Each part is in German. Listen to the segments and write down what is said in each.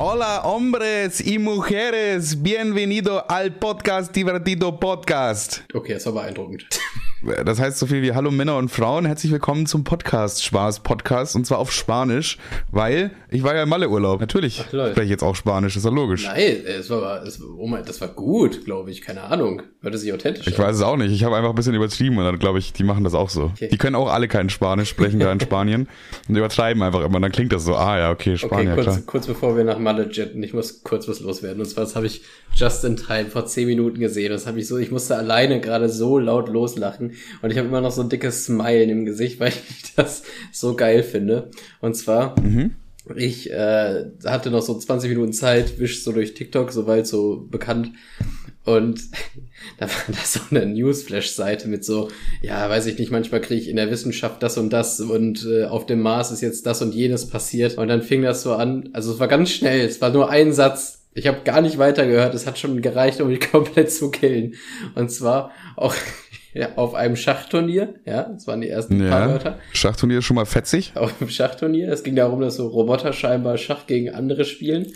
Hola hombres y mujeres, bienvenido al podcast Divertido Podcast. Okay, das war beeindruckend. Das heißt so viel wie Hallo Männer und Frauen, herzlich willkommen zum Podcast Spaß Podcast und zwar auf Spanisch, weil ich war ja im Malle-Urlaub. Natürlich Ach, spreche ich jetzt auch Spanisch, ist ja logisch. Nein, es war, es, oh mein, das war gut, glaube ich. Keine Ahnung. Hörte sich authentisch Ich weiß es auch nicht. Ich habe einfach ein bisschen übertrieben und dann glaube ich, die machen das auch so. Okay. Die können auch alle kein Spanisch sprechen da in Spanien und übertreiben einfach immer. Dann klingt das so, ah ja, okay, Okay, Spanier, klar. kurz, kurz bevor wir nach Malle jetten, ich muss kurz was loswerden. Und zwar, das habe ich just in time vor zehn Minuten gesehen. Das habe ich so, ich musste alleine gerade so laut loslachen. Und ich habe immer noch so ein dickes Smile im Gesicht, weil ich das so geil finde. Und zwar, ich äh, hatte noch so 20 Minuten Zeit, wisch so durch TikTok, soweit so bekannt. Und da war da so eine Newsflash-Seite mit so, ja, weiß ich nicht, manchmal kriege ich in der Wissenschaft das und das und äh, auf dem Mars ist jetzt das und jenes passiert. Und dann fing das so an, also es war ganz schnell, es war nur ein Satz. Ich habe gar nicht weitergehört, es hat schon gereicht, um mich komplett zu killen. Und zwar auch ja, auf einem Schachturnier, ja, das waren die ersten paar Ja, Wörter Schachturnier ist schon mal fetzig. auf dem Schachturnier. Es ging darum, dass so Roboter scheinbar Schach gegen andere spielen.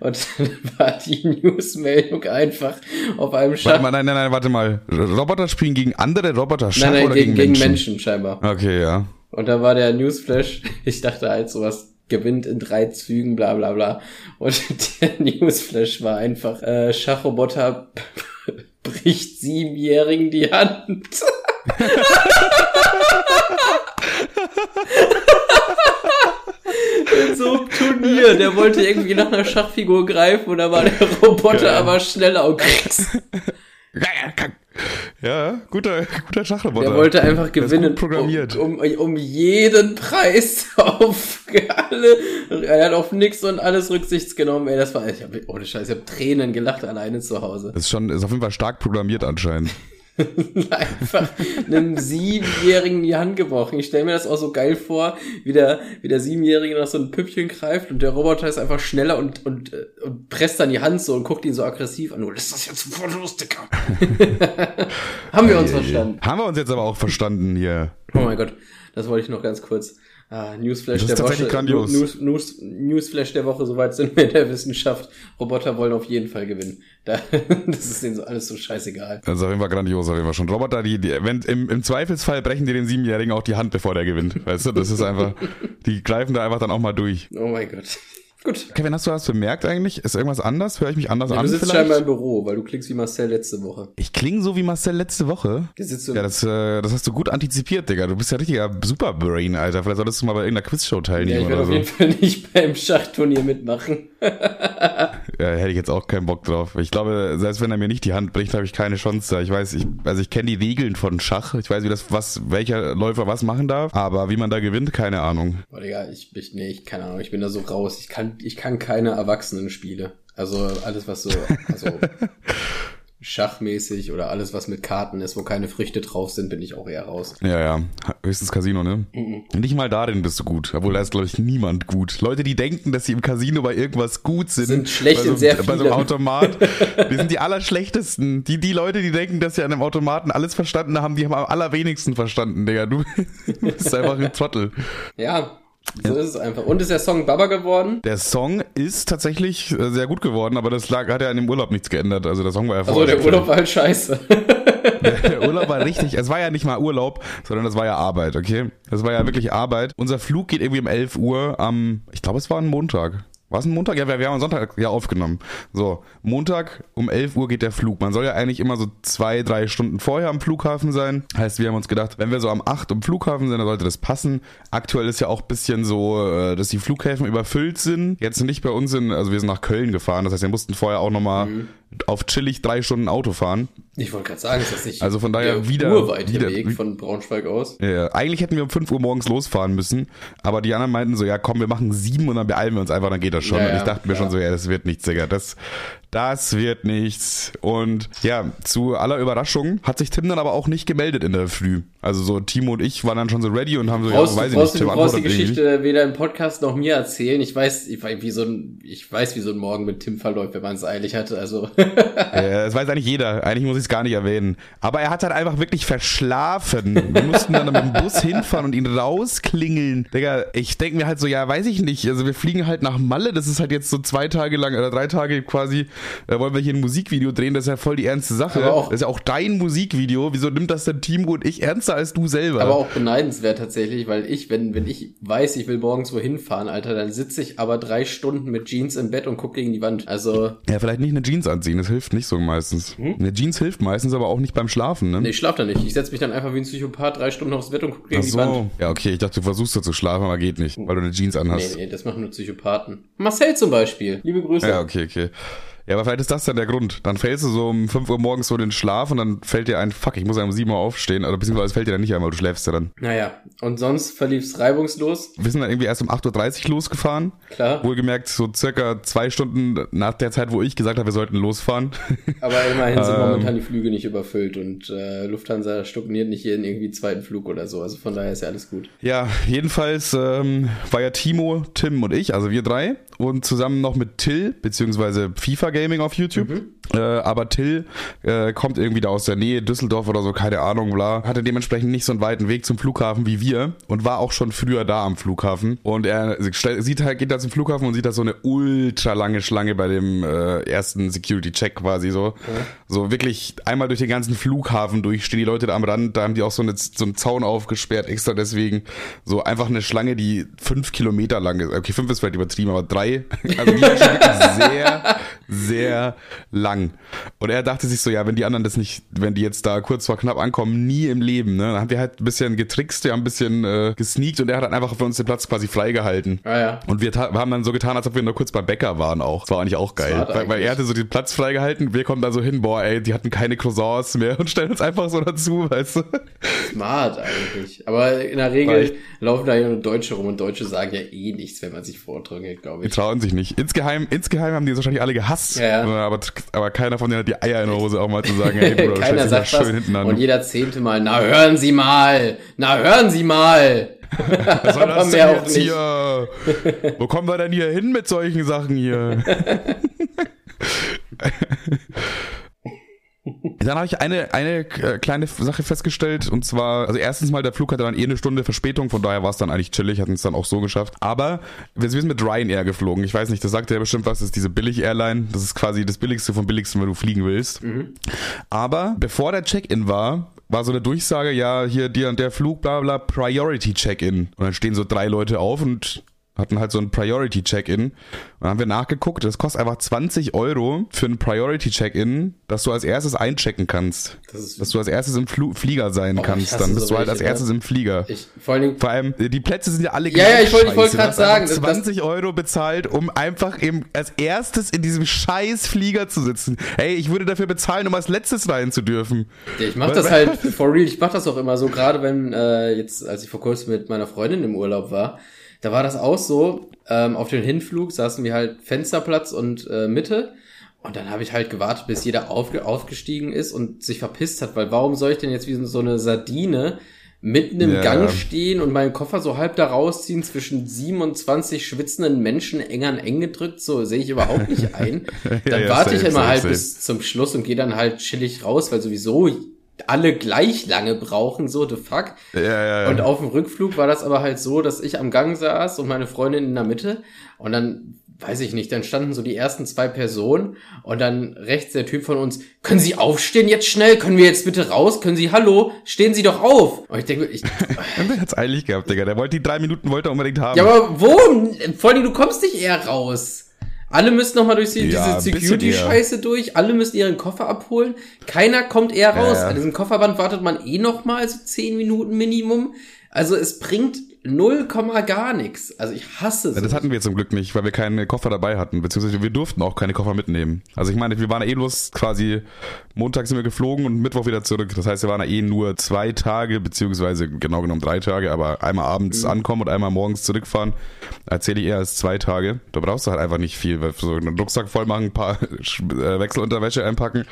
Und dann war die Newsmeldung einfach auf einem Schach. Warte mal, nein, nein, nein, warte mal. Roboter spielen gegen andere Roboter Schach nein, nein, oder gegen, gegen, gegen Menschen? Menschen scheinbar. Okay, ja. Und da war der Newsflash, ich dachte halt sowas gewinnt in drei Zügen, bla bla bla. Und der Newsflash war einfach, äh, Schachroboter bricht Siebenjährigen die Hand. in so einem Turnier. Der wollte irgendwie nach einer Schachfigur greifen und da war der Roboter Geil. aber schneller und Ja, guter, guter Schachroboter. Der wollte einfach gewinnen. programmiert. Um, um, um jeden Preis auf alle. Er hat auf nix und alles Rücksichts genommen. Ey, das war, ich hab, ohne Scheiß, ich hab Tränen gelacht alleine zu Hause. Das ist schon, ist auf jeden Fall stark programmiert anscheinend. Einfach einem Siebenjährigen die Hand gebrochen. Ich stelle mir das auch so geil vor, wie der, wie der Siebenjährige nach so ein Püppchen greift und der Roboter ist einfach schneller und, und, äh, und presst dann die Hand so und guckt ihn so aggressiv an. Du lässt das jetzt sofort los, Dicker. Haben wir uns verstanden. Haben wir uns jetzt aber auch verstanden hier. Oh mein Gott, das wollte ich noch ganz kurz. Ah, Newsflash Das ist der tatsächlich Woche. grandios. News, News, Newsflash der Woche, soweit sind wir in der Wissenschaft. Roboter wollen auf jeden Fall gewinnen. Da, das ist denen so alles so scheißegal. Das ist auf jeden Fall grandios, auf jeden Fall schon. Roboter, die, die wenn, im, im Zweifelsfall brechen die den Siebenjährigen auch die Hand, bevor der gewinnt. Weißt du, das ist einfach, die greifen da einfach dann auch mal durch. Oh mein Gott. Gut. Kevin, hast du was bemerkt eigentlich? Ist irgendwas anders? Höre ich mich anders Ja, an du sitzt vielleicht? scheinbar im Büro, weil du klingst wie Marcel letzte Woche. Ich klinge so wie Marcel letzte Woche. Ja, das, äh, das hast du gut antizipiert, Digga. Du bist ja richtiger Superbrain, Alter. Vielleicht solltest du mal bei irgendeiner Quizshow ja, teilnehmen ich werde auf so. jeden Fall nicht beim Schachturnier mitmachen. Ja, hätte ich jetzt auch keinen Bock drauf. Ich glaube, selbst wenn er mir nicht die Hand bricht, habe ich keine Chance da. Ich weiß, ich, also ich kenne die Regeln von Schach. Ich weiß, wie das, was, welcher Läufer was machen darf. Aber wie man da gewinnt, keine Ahnung. Boah, Digga, ich, ich, nee, ich, keine Ahnung, ich bin da so raus. Ich kann, ich kann keine Erwachsenen-Spiele. Also alles, was so, also schachmäßig oder alles, was mit Karten ist, wo keine Früchte drauf sind, bin ich auch eher raus. Ja, ja. Höchstens Casino, ne? Nicht mal darin bist du gut. Obwohl da ist, glaube ich, niemand gut. Leute, die denken, dass sie im Casino bei irgendwas gut sind. Sind schlecht bei so, in sehr Bei so einem. Automat. Die sind die allerschlechtesten. Die, die Leute, die denken, dass sie an einem Automaten alles verstanden haben, die haben am allerwenigsten verstanden, Digga. Du bist einfach ein Trottel. Ja, so ist es einfach. Und ist der Song Baba geworden? Der Song ist tatsächlich äh, sehr gut geworden, aber das lag, hat ja an dem Urlaub nichts geändert. Also der Song war ja Also der Urlaub war halt scheiße. Der Urlaub war richtig, es war ja nicht mal Urlaub, sondern das war ja Arbeit, okay? Das war ja wirklich Arbeit. Unser Flug geht irgendwie um 11 Uhr am, ich glaube, es war ein Montag. War es ein Montag? Ja, wir, wir haben am Sonntag ja aufgenommen. So, Montag um 11 Uhr geht der Flug. Man soll ja eigentlich immer so zwei, drei Stunden vorher am Flughafen sein. Heißt, wir haben uns gedacht, wenn wir so am 8 am Flughafen sind, dann sollte das passen. Aktuell ist ja auch ein bisschen so, äh, dass die Flughäfen überfüllt sind. Jetzt nicht bei uns in, also wir sind nach Köln gefahren. Das heißt, wir mussten vorher auch nochmal auf chillig drei Stunden Auto fahren. Ich wollte gerade sagen, ist das nicht Also von daher der wieder- urweite wieder- Weg von Braunschweig aus? Ja, eigentlich hätten wir um 5 Uhr morgens losfahren müssen, aber die anderen meinten so, ja komm, wir machen sieben und dann beeilen wir uns einfach, dann geht das schon. Ja, und ich dachte mir schon so, ja, das wird nichts, Digga. Das, das wird nichts. Und ja, zu aller Überraschung hat sich Tim dann aber auch nicht gemeldet in der Früh. Also so Timo und ich waren dann schon so ready und haben so, Brauchst, ja, weiß ich nicht, du Tim brauchst die Geschichte weder im Podcast noch mir erzählen. Ich weiß, ich weiß, wie so ein, ich weiß, wie so ein Morgen mit Tim verläuft, wenn man es eilig hatte. Also Ja, das weiß eigentlich jeder. Eigentlich muss ich es gar nicht erwähnen. Aber er hat halt einfach wirklich verschlafen. Wir mussten dann mit dem Bus hinfahren und ihn rausklingeln. Digga, ich denke mir halt so, ja, weiß ich nicht. Also wir fliegen halt nach Malle. Das ist halt jetzt so zwei Tage lang oder drei Tage quasi, äh, wollen wir hier ein Musikvideo drehen. Das ist ja voll die ernste Sache. Auch- das ist ja auch dein Musikvideo. Wieso nimmt das denn Timo und ich ernster als du selber? Aber auch beneidenswert tatsächlich, weil ich, wenn, wenn ich weiß, ich will morgens wohin fahren, Alter, dann sitze ich aber drei Stunden mit Jeans im Bett und gucke gegen die Wand. Also, ja, vielleicht nicht eine Jeans anziehen. Das hilft nicht so meistens. Eine Jeans hilft meistens, aber auch nicht beim Schlafen, ne? nee, ich schlaf da nicht. Ich setze mich dann einfach wie ein Psychopath drei Stunden aufs Bett und gucke gegen Ach die Wand. so. Ja, okay. Ich dachte, du versuchst da zu schlafen, aber geht nicht, weil du eine Jeans Nee, anhast. nee, das machen nur Psychopathen. Marcel zum Beispiel. Liebe Grüße. Ja, okay, okay. Ja, aber vielleicht ist das dann der Grund. Dann fällst du so um 5 Uhr morgens so in den Schlaf und dann fällt dir ein, fuck, ich muss ja um 7 Uhr aufstehen. Oder beziehungsweise es fällt dir dann nicht ein, weil du schläfst ja dann. Naja, und sonst verlief's reibungslos. Wir sind dann irgendwie erst um 8.30 Uhr losgefahren. Klar. Wohlgemerkt, so circa zwei Stunden nach der Zeit, wo ich gesagt habe, wir sollten losfahren. Aber immerhin sind Ähm. momentan die Flüge nicht überfüllt und äh, Lufthansa stagniert nicht jeden irgendwie zweiten Flug oder so. Also von daher ist ja alles gut. ja, jedenfalls ähm, war ja Timo, Tim und ich, also wir drei. Und zusammen noch mit Till, beziehungsweise FIFA Gaming auf YouTube. Äh, aber Till äh, kommt irgendwie da aus der Nähe, Düsseldorf oder so, keine Ahnung, bla. Hatte dementsprechend nicht so einen weiten Weg zum Flughafen wie wir und war auch schon früher da am Flughafen. Und er sieht halt, geht da zum Flughafen und sieht da so eine ultra lange Schlange bei dem äh, ersten Security-Check quasi so. So wirklich einmal durch den ganzen Flughafen durch, stehen die Leute da am Rand, da haben die auch so, eine, so einen Zaun aufgesperrt, extra deswegen. So einfach eine Schlange, die fünf Kilometer lang ist. Okay, fünf ist vielleicht übertrieben, aber drei. Also die sehr, sehr lang. Und er dachte sich so, ja, wenn die anderen das nicht, wenn die jetzt da kurz vor knapp ankommen, nie im Leben, ne? Dann haben wir halt ein bisschen getrickst, wir haben ein bisschen äh, gesneakt und er hat dann einfach für uns den Platz quasi freigehalten. Ah ja. Und wir, wir haben dann so getan, als ob wir nur kurz beim Bäcker waren auch. Das war eigentlich auch geil. Weil, weil er hatte so den Platz freigehalten, wir kommen da so hin, boah, ey, die hatten keine Croissants mehr und stellen uns einfach so dazu, weißt du? Smart eigentlich. Aber in der Regel Reicht. laufen da ja nur Deutsche rum und Deutsche sagen ja eh nichts, wenn man sich vordrückt, glaube Die ich. trauen sich nicht. Insgeheim, insgeheim haben die uns wahrscheinlich alle gehasst. Ja, ja. Aber, aber keiner von denen hat die Eier in der Hose auch mal zu sagen, ey, Bruder, du Keiner sagt mal schön was hinten an. und jeder zehnte Mal, na hören Sie mal, na hören Sie mal. Was soll das denn jetzt hier? Wo kommen wir denn hier hin mit solchen Sachen hier? Dann habe ich eine, eine äh, kleine Sache festgestellt und zwar, also erstens mal, der Flug hatte dann eh eine Stunde Verspätung, von daher war es dann eigentlich chillig, hatten es dann auch so geschafft. Aber wir sind mit Ryanair geflogen. Ich weiß nicht, das sagt ja bestimmt was, das ist diese Billig-Airline. Das ist quasi das Billigste vom Billigsten, wenn du fliegen willst. Aber bevor der Check-in war, war so eine Durchsage, ja, hier der und der Flug, bla bla, Priority Check-in. Und dann stehen so drei Leute auf und hatten halt so ein Priority Check-in. Und dann haben wir nachgeguckt, das kostet einfach 20 Euro für ein Priority Check-in, dass du als erstes einchecken kannst. Das dass du als erstes im Flu Flieger sein Oh, kannst. Dann bist so du halt als ne? erstes im Flieger. Ich, vor Dingen, Vor allem, die Plätze sind ja alle Ja, ja, ich wollte- hast einfach sagen, das- 20 Euro bezahlt, um einfach eben als erstes in diesem scheiß Flieger zu sitzen. Ey, ich würde dafür bezahlen, um als letztes rein zu dürfen. Ja, ich mach das halt for real. Ich mach das auch immer so, gerade wenn äh, jetzt, als ich vor kurzem mit meiner Freundin im Urlaub war, da war das auch so. Ähm, auf den Hinflug saßen wir halt Fensterplatz und äh, Mitte. Und dann habe ich halt gewartet, bis jeder aufge aufgestiegen ist und sich verpisst hat, weil warum soll ich denn jetzt wie so eine Sardine mitten im Ja. Gang stehen und meinen Koffer so halb da rausziehen zwischen 27 schwitzenden Menschen eng an eng gedrückt, so sehe ich überhaupt nicht ein. Dann ja, warte ich safe, immer safe, halt safe. bis zum Schluss und gehe dann halt chillig raus, weil sowieso alle gleich lange brauchen, so the fuck. Ja, ja, ja. Und auf dem Rückflug war das aber halt so, dass ich am Gang saß und meine Freundin in der Mitte und dann weiß ich nicht, dann standen so die ersten zwei Personen und dann rechts der Typ von uns, können Sie aufstehen jetzt schnell? Können wir jetzt bitte raus? Können Sie, hallo? Stehen Sie doch auf! Und ich denke, ich, der hat's eilig gehabt, Digga. Der wollte die drei Minuten wollte er unbedingt haben. ja, aber wo? Vor allem, du kommst nicht eher raus. Alle müssen nochmal durch die, Ja, diese Security-Scheiße durch. Alle müssen ihren Koffer abholen. Keiner kommt eher raus. ja. An diesem Kofferband wartet man eh nochmal so zehn Minuten Minimum. Also es bringt null Komma gar nichts. Also ich hasse es. Ja, das hatten wir zum Glück nicht, weil wir keine Koffer dabei hatten, beziehungsweise wir durften auch keine Koffer mitnehmen. Also ich meine, wir waren eh bloß quasi, Montag sind wir geflogen und Mittwoch wieder zurück. Das heißt, wir waren eh nur zwei Tage, beziehungsweise genau genommen drei Tage, aber einmal abends mhm. ankommen und einmal morgens zurückfahren, erzähle ich eher als zwei Tage. Da brauchst du halt einfach nicht viel, weil so einen Rucksack voll machen, ein paar äh, Wechselunterwäsche einpacken,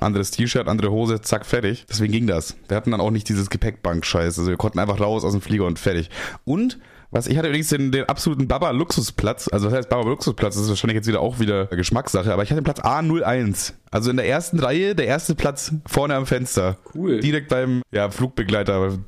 anderes T-Shirt, andere Hose, zack, fertig. Deswegen ging das. Wir hatten dann auch nicht dieses Gepäckbank-Scheiß. Also wir konnten einfach raus aus dem Flieger und fertig. Und was ich hatte übrigens den, den absoluten Baba-Luxusplatz. Also das heißt Baba-Luxusplatz, das ist wahrscheinlich jetzt wieder auch wieder Geschmackssache, aber ich hatte den Platz A01. Also in der ersten Reihe, der erste Platz vorne am Fenster. Cool. Direkt beim ja, Flugbegleiter,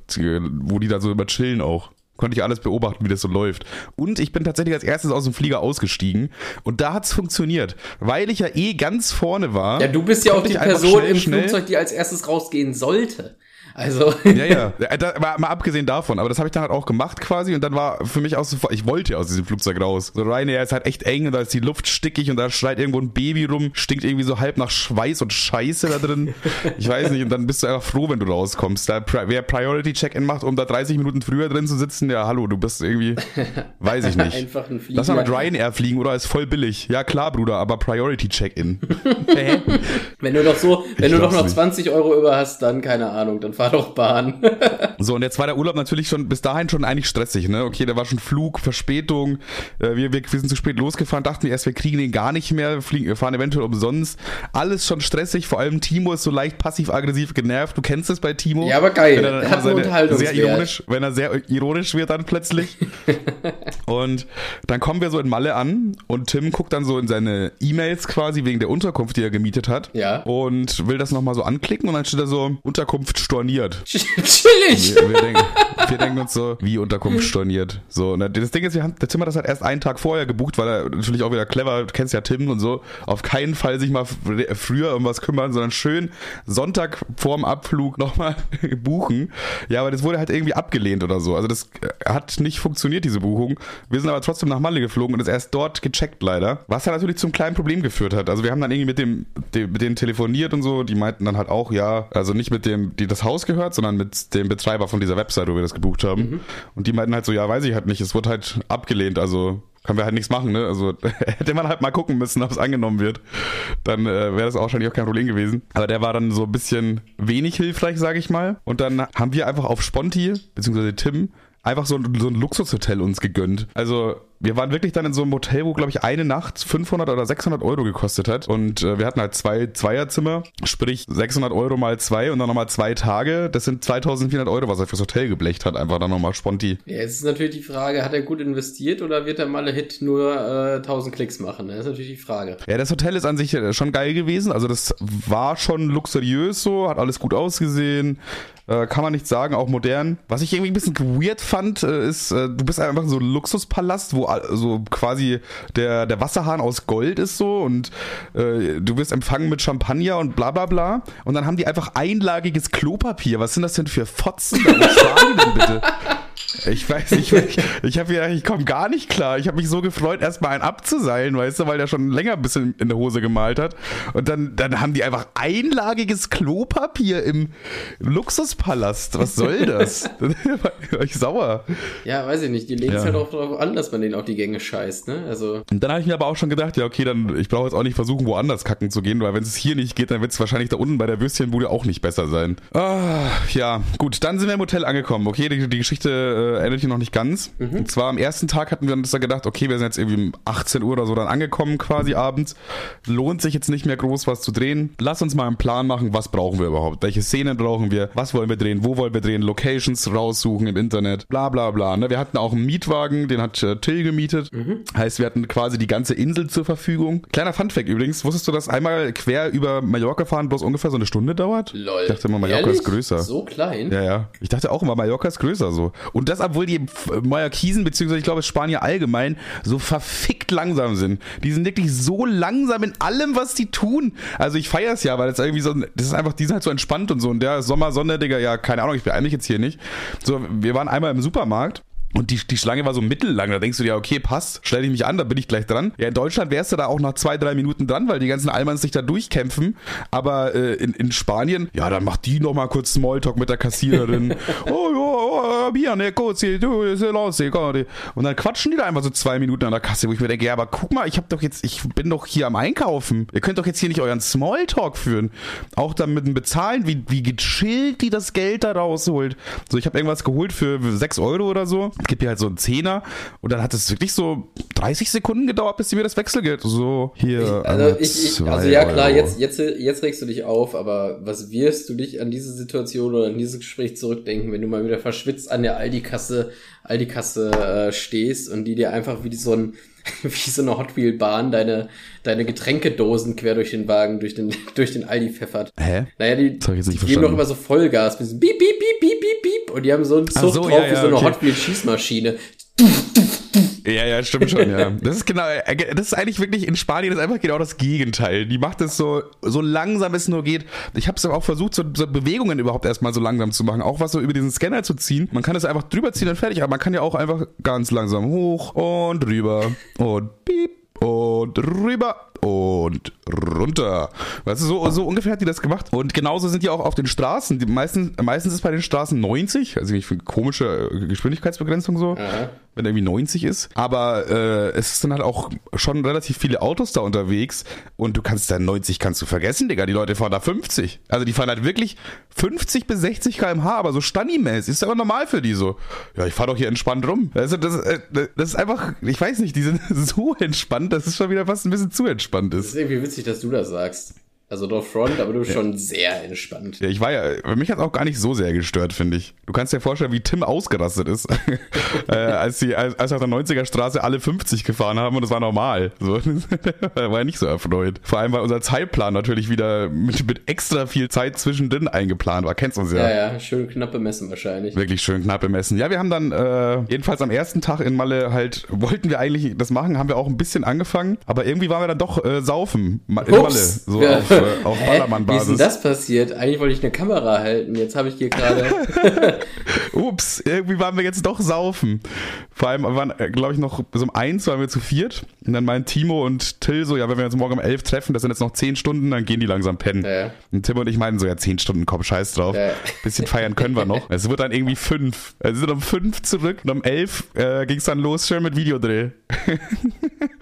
wo die da so immer chillen auch konnte ich alles beobachten, wie das so läuft. Und ich bin tatsächlich als erstes aus dem Flieger ausgestiegen und da hat's funktioniert, weil ich ja eh ganz vorne war. Ja, du bist ja auch die Person schnell, im Flugzeug, die als erstes rausgehen sollte. Also. Ja, ja. Da, mal, abgesehen davon, aber das habe ich dann halt auch gemacht quasi und dann war für mich auch so, ich wollte aus diesem Flugzeug raus. So Ryanair ist halt echt eng und da ist die Luft stickig und da schreit irgendwo ein Baby rum, stinkt irgendwie so halb nach Schweiß und Scheiße da drin. Ich weiß nicht und dann bist du einfach froh, wenn du rauskommst. Da, wer Priority Check-in macht, um da 30 Minuten früher drin zu sitzen, ja hallo, du bist irgendwie, weiß ich nicht. Einfach ein Flieger. Lass mal mit Ryanair fliegen oder ist voll billig. Ja klar, Bruder, aber Priority Check-in. wenn du doch so, wenn ich du doch noch 20 Euro über hast, dann keine Ahnung, dann fahr doch Bahn. so, und jetzt war der Urlaub natürlich schon bis dahin schon eigentlich stressig, ne? Okay, da war schon Flug, Verspätung, äh, wir, wir, wir sind zu spät losgefahren, dachten wir erst, wir kriegen den gar nicht mehr, fliegen, wir fahren eventuell umsonst. Alles schon stressig, vor allem Timo ist so leicht passiv-aggressiv genervt. Du kennst es bei Timo. Ja, aber geil. Wenn er Hat seine, sehr ironisch, wenn er sehr ironisch wird dann plötzlich. und dann kommen wir so in Malle an und Tim guckt dann so in seine E-Mails quasi wegen der Unterkunft, die er gemietet hat. Ja. Und will das nochmal so anklicken und dann steht da so, Unterkunft storniert. Chillig. Wir, wir, denken, wir, denken, uns so, wie Unterkunft storniert. So, ne, das Ding ist, wir haben, der hat das halt erst einen Tag vorher gebucht, weil er natürlich auch wieder clever, du kennst ja Tim und so, auf keinen Fall sich mal früher um was kümmern, sondern schön Sonntag vorm Abflug nochmal buchen. Ja, aber das wurde halt irgendwie abgelehnt oder so. Also das äh, hat nicht funktioniert, diese Buchung. Wir sind aber trotzdem nach Malle geflogen und es erst dort gecheckt leider. Was ja natürlich zum kleinen Problem geführt hat. Also wir haben dann irgendwie mit dem, dem mit denen telefoniert und so, die meinten dann halt auch, ja, also nicht mit dem, die das Haus gehört, sondern mit dem Betreiber von dieser Website, wo wir das gebucht haben. Mhm. Und die meinten halt so, ja, weiß ich halt nicht, es wurde halt abgelehnt, also können wir halt nichts machen, ne? Also hätte man halt mal gucken müssen, ob es angenommen wird. Dann äh, wäre das auch wahrscheinlich auch kein Problem gewesen. Aber der war dann so ein bisschen wenig hilfreich, sage ich mal. Und dann haben wir einfach auf Sponti, beziehungsweise Tim, einfach so, so ein Luxushotel uns gegönnt. Also wir waren wirklich dann in so einem Hotel, wo, glaube ich, eine Nacht 500 oder 600 Euro gekostet hat. Und äh, wir hatten halt zwei Zweierzimmer, sprich 600 Euro mal zwei und dann nochmal zwei Tage. Das sind 2400 Euro, was er fürs Hotel geblecht hat. Einfach dann nochmal Sponti. Ja, jetzt ist natürlich die Frage, hat er gut investiert oder wird der Malle Hit nur äh, 1000 Klicks machen? Das ist natürlich die Frage. Ja, das Hotel ist an sich äh, schon geil gewesen. Also das war schon luxuriös so, hat alles gut ausgesehen. Äh, kann man nicht sagen, auch modern. Was ich irgendwie ein bisschen weird fand, äh, ist, äh, du bist einfach so ein Luxuspalast, wo so quasi der, der Wasserhahn aus Gold ist so und äh, du wirst empfangen mit Champagner und bla bla bla. Und dann haben die einfach einlagiges Klopapier. Was sind das denn für Fotzen? Was sparen die denn bitte? Ich weiß nicht, ich, ich habe gedacht, ich komme gar nicht klar. Ich habe mich so gefreut, erstmal einen abzuseilen, weißt du, weil der schon länger ein bisschen in der Hose gemalt hat. Und dann, dann haben die einfach einlagiges Klopapier im Luxuspalast. Was soll das? da war ich sauer. Ja, weiß ich nicht. Die legen es ja. halt auch darauf an, dass man denen auf die Gänge scheißt, ne? Also. Und dann habe ich mir aber auch schon gedacht, ja, okay, dann, ich brauche jetzt auch nicht versuchen, woanders kacken zu gehen, weil wenn es hier nicht geht, dann wird es wahrscheinlich da unten bei der Würstchenbude auch nicht besser sein. Ah, ja, gut, dann sind wir im Hotel angekommen. Okay, die, die Geschichte äh, endet hier noch nicht ganz. Mhm. Und zwar am ersten Tag hatten wir uns da gedacht, okay, wir sind jetzt irgendwie um 18 Uhr oder so dann angekommen quasi abends. Lohnt sich jetzt nicht mehr groß was zu drehen. Lass uns mal einen Plan machen, was brauchen wir überhaupt? Welche Szenen brauchen wir? Was wollen wir drehen? Wo wollen wir drehen? Locations raussuchen im Internet. Bla bla bla. Ne? Wir hatten auch einen Mietwagen, den hat äh, Till gemietet. Mhm. Heißt, wir hatten quasi die ganze Insel zur Verfügung. Kleiner Funfact übrigens, wusstest du, dass einmal quer über Mallorca fahren bloß ungefähr so eine Stunde dauert? Lol. Ich dachte immer, Mallorca Ehrlich? ist größer. So klein? Ja, ja. Ich dachte auch immer, Mallorca ist größer so. Und das, obwohl die Mallorquisen, beziehungsweise ich glaube Spanier allgemein, so verfickt langsam sind. Die sind wirklich so langsam in allem, was die tun. Also ich feiere es ja, weil das irgendwie so, das ist einfach, die sind halt so entspannt und so. Und der Sommersonne, Digga, ja, keine Ahnung, ich beeile mich jetzt hier nicht. So, wir waren einmal im Supermarkt und die, die Schlange war so mittellang. Da denkst du dir, okay, passt, stell dich mich an, da bin ich gleich dran. Ja, in Deutschland wärst du da auch nach zwei, drei Minuten dran, weil die ganzen Allmanns sich da durchkämpfen. Aber äh, in, in Spanien, ja, dann macht die noch mal kurz Smalltalk mit der Kassiererin. oh ja, oh, Bier, ne, kurz, du, los, und dann quatschen die da einfach so zwei Minuten an der Kasse, wo ich mir denke, ja, aber guck mal, ich hab doch jetzt, ich bin doch hier am Einkaufen. Ihr könnt doch jetzt hier nicht euren Smalltalk führen. Auch dann mit dem Bezahlen, wie, wie gechillt die das Geld da rausholt. So, ich habe irgendwas geholt für sechs Euro oder so, gib hier halt so einen Zehner und dann hat es wirklich so 30 Sekunden gedauert, bis sie mir das Wechselgeld so hier. Also, ich, ich, also ja klar, jetzt, jetzt, jetzt regst du dich auf, aber was wirst du dich an diese Situation oder an dieses Gespräch zurückdenken, wenn du mal wieder verschwitzt an der Aldi-Kasse Aldi-Kasse äh, stehst und die dir einfach wie so ein wie so eine Hot Wheel Bahn deine deine Getränkedosen quer durch den Wagen durch den durch den Aldi pfeffert. Hä? Naja, die, die geben doch immer so Vollgas, so beep beep beep beep beep beep und die haben so einen Zug so, drauf ja, ja, wie so eine okay. Hot Wheel Schießmaschine. Ja, ja, stimmt schon, ja. Das ist genau, äh, das ist eigentlich wirklich in Spanien ist einfach genau das Gegenteil. Die macht es so, so langsam es nur geht. Ich habe es auch versucht, so, so, Bewegungen überhaupt erstmal so langsam zu machen. Auch was so über diesen Scanner zu ziehen. Man kann es einfach drüber ziehen und fertig, aber man kann ja auch einfach ganz langsam hoch und drüber und piep und rüber und runter. Weißt du, so, so ungefähr hat die das gemacht. Und genauso sind die auch auf den Straßen. Die meisten, meistens ist bei den Straßen 90, also ich finde komische Geschwindigkeitsbegrenzung so. Aha wenn er irgendwie 90 ist. Aber äh, es sind halt auch schon relativ viele Autos da unterwegs und du kannst da 90 kannst du vergessen, Digga. Die Leute fahren da 50. Also die fahren halt wirklich 50 bis 60 km/h, aber so Stani-mäßig. Ist aber normal für die so. Ja, ich fahre doch hier entspannt rum. Also das, äh, das ist einfach, ich weiß nicht, die sind so entspannt, dass es schon wieder fast ein bisschen zu entspannt ist. Das ist irgendwie witzig, dass du das sagst. Also doch Front, aber du bist ja. schon sehr entspannt. Ja, ich war ja, mich hat auch gar nicht so sehr gestört, finde ich. Du kannst dir vorstellen, wie Tim ausgerastet ist, äh, als sie, als, als auf der 90er Straße alle 50 gefahren haben und das war normal. So, war ja nicht so erfreut. Vor allem, weil unser Zeitplan natürlich wieder mit, mit extra viel Zeit zwischendrin eingeplant war. Kennst du uns ja. Ja, ja, schön knapp bemessen wahrscheinlich. Wirklich schön knapp bemessen. Ja, wir haben dann, äh, jedenfalls am ersten Tag in Malle halt, wollten wir eigentlich das machen, haben wir auch ein bisschen angefangen, aber irgendwie waren wir dann doch äh, saufen. In Malle. So ja. Auf, äh, auf Ballermann-Basis. Wie ist denn das passiert? Eigentlich wollte ich eine Kamera halten. Jetzt habe ich hier gerade. Ups, irgendwie waren wir jetzt doch saufen. Vor allem waren, äh, glaube ich, noch bis um eins waren wir zu viert. Und dann meinen Timo und Till so, ja, wenn wir uns morgen um elf treffen, das sind jetzt noch zehn Stunden, dann gehen die langsam pennen. Ja. Und Tim und ich meinen so, ja, zehn Stunden, komm, scheiß drauf. Ja. Bisschen feiern können wir noch. Es wird dann irgendwie fünf. Also wir sind um fünf zurück und um elf äh, ging es dann los, schön mit Videodreh.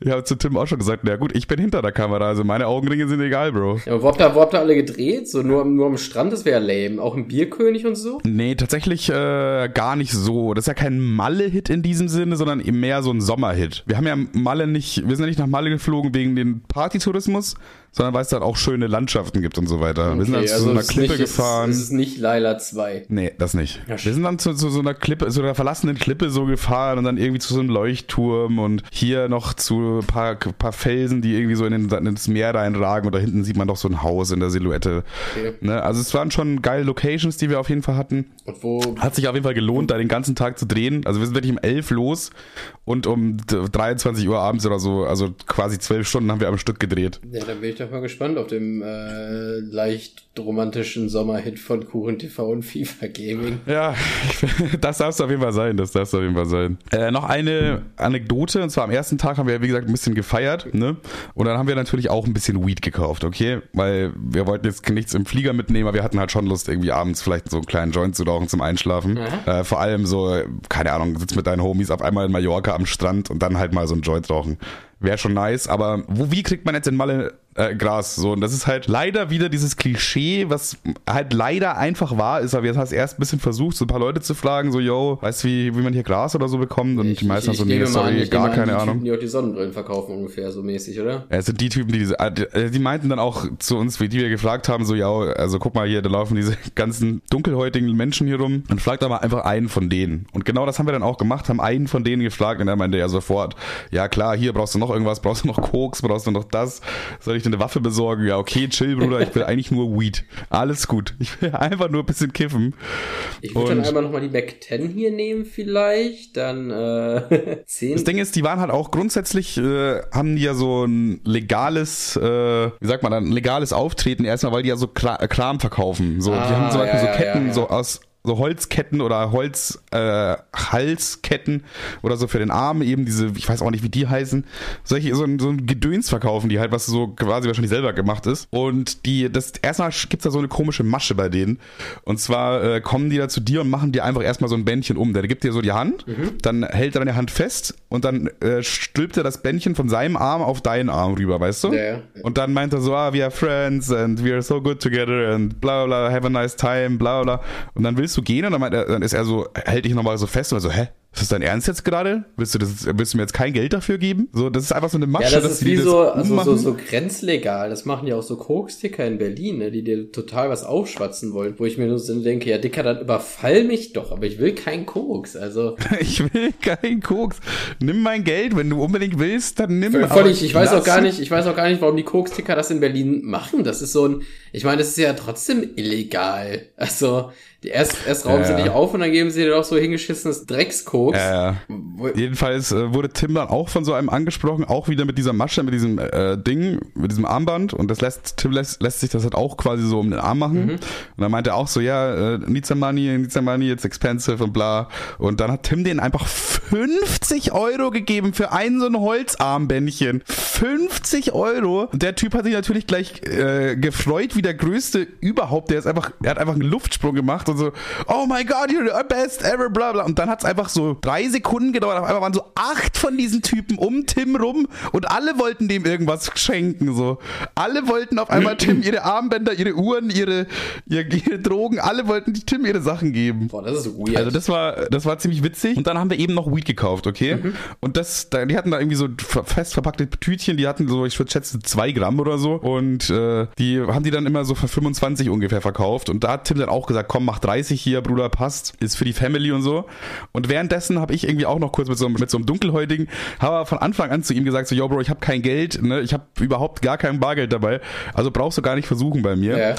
ich habe zu Tim auch schon gesagt, na gut, ich bin hinter der Kamera, also meine Augenringe sind egal, Bro. Ja, aber wo habt ihr, wo habt ihr alle gedreht? So nur, nur am Strand, das wäre lame. Auch im Bierkönig und so? Nee, tatsächlich äh, gar nicht so. Das ist ja kein Malle-Hit in diesem Sinne, sondern mehr so ein Sommerhit. Wir haben ja Malle nicht, wir sind ja nicht nach Malle geflogen wegen den Partytourismus, sondern weil es dann auch schöne Landschaften gibt und so weiter. Okay, wir sind dann also zu so einer Klippe nicht, gefahren. Es ist nicht Laila 2. Nee, das nicht. Ja, wir sind dann zu, zu, so einer Klippe, zu einer verlassenen Klippe so gefahren und dann irgendwie zu so einem Leuchtturm und hier noch zu ein paar, paar Felsen, die irgendwie so in, den, ins Meer reinragen und da hinten sieht man doch so ein Haus in der Silhouette. Okay. Ne? Also es waren schon geile Locations, die wir auf jeden Fall hatten. Und wo? Hat sich auf jeden Fall gelohnt, da den ganzen Tag zu drehen. Also wir sind wirklich um 11 los und um 23 Uhr abends oder so, also quasi zwölf Stunden haben wir am Stück gedreht. Ja, dann bin ich doch mal gespannt auf dem äh, leicht romantischen Sommerhit von Kuchen TV und FIFA Gaming. Ja, das darf es auf jeden Fall sein, das darf es auf jeden Fall sein. Äh, noch eine Anekdote, und zwar am ersten Tag haben wir, wie gesagt, ein bisschen gefeiert, ne? Und dann haben wir natürlich auch ein bisschen Weed gekauft, okay? Weil wir wollten jetzt nichts im Flieger mitnehmen, aber wir hatten halt schon Lust, irgendwie abends vielleicht so einen kleinen Joint zu rauchen zum Einschlafen. Äh, vor allem so, keine Ahnung, sitzt mit deinen Homies auf einmal in Mallorca am Strand und dann halt mal so einen Joint rauchen. Wäre schon nice, aber wo, wie kriegt man jetzt in Malle äh, Gras. So, und das ist halt leider wieder dieses Klischee, was halt leider einfach wahr ist, aber jetzt hast du erst ein bisschen versucht, so ein paar Leute zu fragen, so, yo, weißt du, wie, wie man hier Gras oder so bekommt? Und ich, die meisten ich, so, nee, sorry, an, gar keine die Ahnung. Typen, die auch die Sonnenbrillen verkaufen ungefähr so mäßig, oder? Ja, es sind die Typen, die diese, äh, die meinten dann auch zu uns, wie die wir gefragt haben, so, ja, also guck mal hier, da laufen diese ganzen dunkelhäutigen Menschen hier rum und fragt mal einfach einen von denen. Und genau das haben wir dann auch gemacht, haben einen von denen gefragt und er meinte ja sofort, ja klar, hier brauchst du noch irgendwas, brauchst du noch Koks, brauchst du noch das, soll ich dir eine Waffe besorgen? ja, okay, chill, Bruder, ich will eigentlich nur Weed. Alles gut. Ich will einfach nur ein bisschen kiffen. Ich würde dann einmal nochmal die Mac 10 hier nehmen vielleicht, dann äh, 10. Das Ding ist, die waren halt auch grundsätzlich, äh, haben die ja so ein legales, äh, wie sagt man dann, ein legales Auftreten erstmal, weil die ja so Kram verkaufen. So, ah, die haben zum Beispiel ja, so Ketten, ja, ja. so aus so Holzketten oder Holz äh, oder so für den Arm, eben diese, ich weiß auch nicht, wie die heißen, solche, so ein, so ein Gedöns verkaufen die halt, was so quasi wahrscheinlich selber gemacht ist. Und die, das erstmal gibt's da so eine komische Masche bei denen. Und zwar äh, kommen die da zu dir und machen dir einfach erstmal so ein Bändchen um. Der gibt dir so die Hand, mhm. dann hält er deine Hand fest und dann äh, stülpt er das Bändchen von seinem Arm auf deinen Arm rüber, weißt du? Ja. Und dann meint er so, ah, we are friends and we are so good together and bla bla, have a nice time, bla bla. Und dann willst du gehen und dann, meint er, dann ist er so, hält dich nochmal so fest und so, hä? Ist das dein Ernst jetzt gerade? Willst du, das, willst du mir jetzt kein Geld dafür geben? So, das ist einfach so eine Masche. Ja, das ist wie so, also so, so grenzlegal. Das machen ja auch so Koks-Ticker in Berlin, ne, die dir total was aufschwatzen wollen. Wo ich mir nur so denke, ja, Dicker, dann überfall mich doch, aber ich will keinen Koks. Also. ich will keinen Koks. Nimm mein Geld, wenn du unbedingt willst, dann nimm. Völlig, ich weiß auch gar nicht, ich weiß auch gar nicht, warum die Koks-Ticker das in Berlin machen. Das ist so ein, ich meine, das ist ja trotzdem illegal. Also, erst, erst rauben ja, sie dich auf und dann geben sie dir doch so hingeschissenes Dreckskoks. Ja, Jedenfalls äh, wurde Tim dann auch von so einem angesprochen, auch wieder mit dieser Masche, mit diesem äh, Ding, mit diesem Armband. Und das lässt, Tim lässt, lässt sich das halt auch quasi so um den Arm machen. Mhm. Und dann meinte er auch so, ja, äh, needs some money, needs some money, it's expensive und bla. Und dann hat Tim den einfach 50 Euro gegeben für ein so ein Holzarmbändchen. 50 Euro. Und der Typ hat sich natürlich gleich äh, gefreut wie der größte überhaupt. Der ist einfach, er hat einfach einen Luftsprung gemacht und so, oh my god, you're the best ever, bla bla. Und dann hat es einfach so drei Sekunden gedauert. Auf einmal waren so acht von diesen Typen um Tim rum und alle wollten dem irgendwas schenken. So. Alle wollten auf einmal Tim ihre Armbänder, ihre Uhren, ihre, ihre, ihre Drogen, alle wollten Tim ihre Sachen geben. Boah, das ist weird. Also das war, das war ziemlich witzig. Und dann haben wir eben noch Weed gekauft, okay? Mhm. Und das, die hatten da irgendwie so fest verpackte Tütchen, die hatten so, ich würde schätzen, zwei Gramm oder so. Und äh, die haben die dann immer so für 25 ungefähr verkauft. Und da hat Tim dann auch gesagt, komm, mach 30 hier, Bruder, passt. Ist für die Family und so. Und währenddessen habe ich irgendwie auch noch kurz mit so, mit so einem Dunkelhäutigen, habe von Anfang an zu ihm gesagt, so, yo, Bro, ich habe kein Geld, ne? ich habe überhaupt gar kein Bargeld dabei. Also brauchst du gar nicht versuchen bei mir. Ja.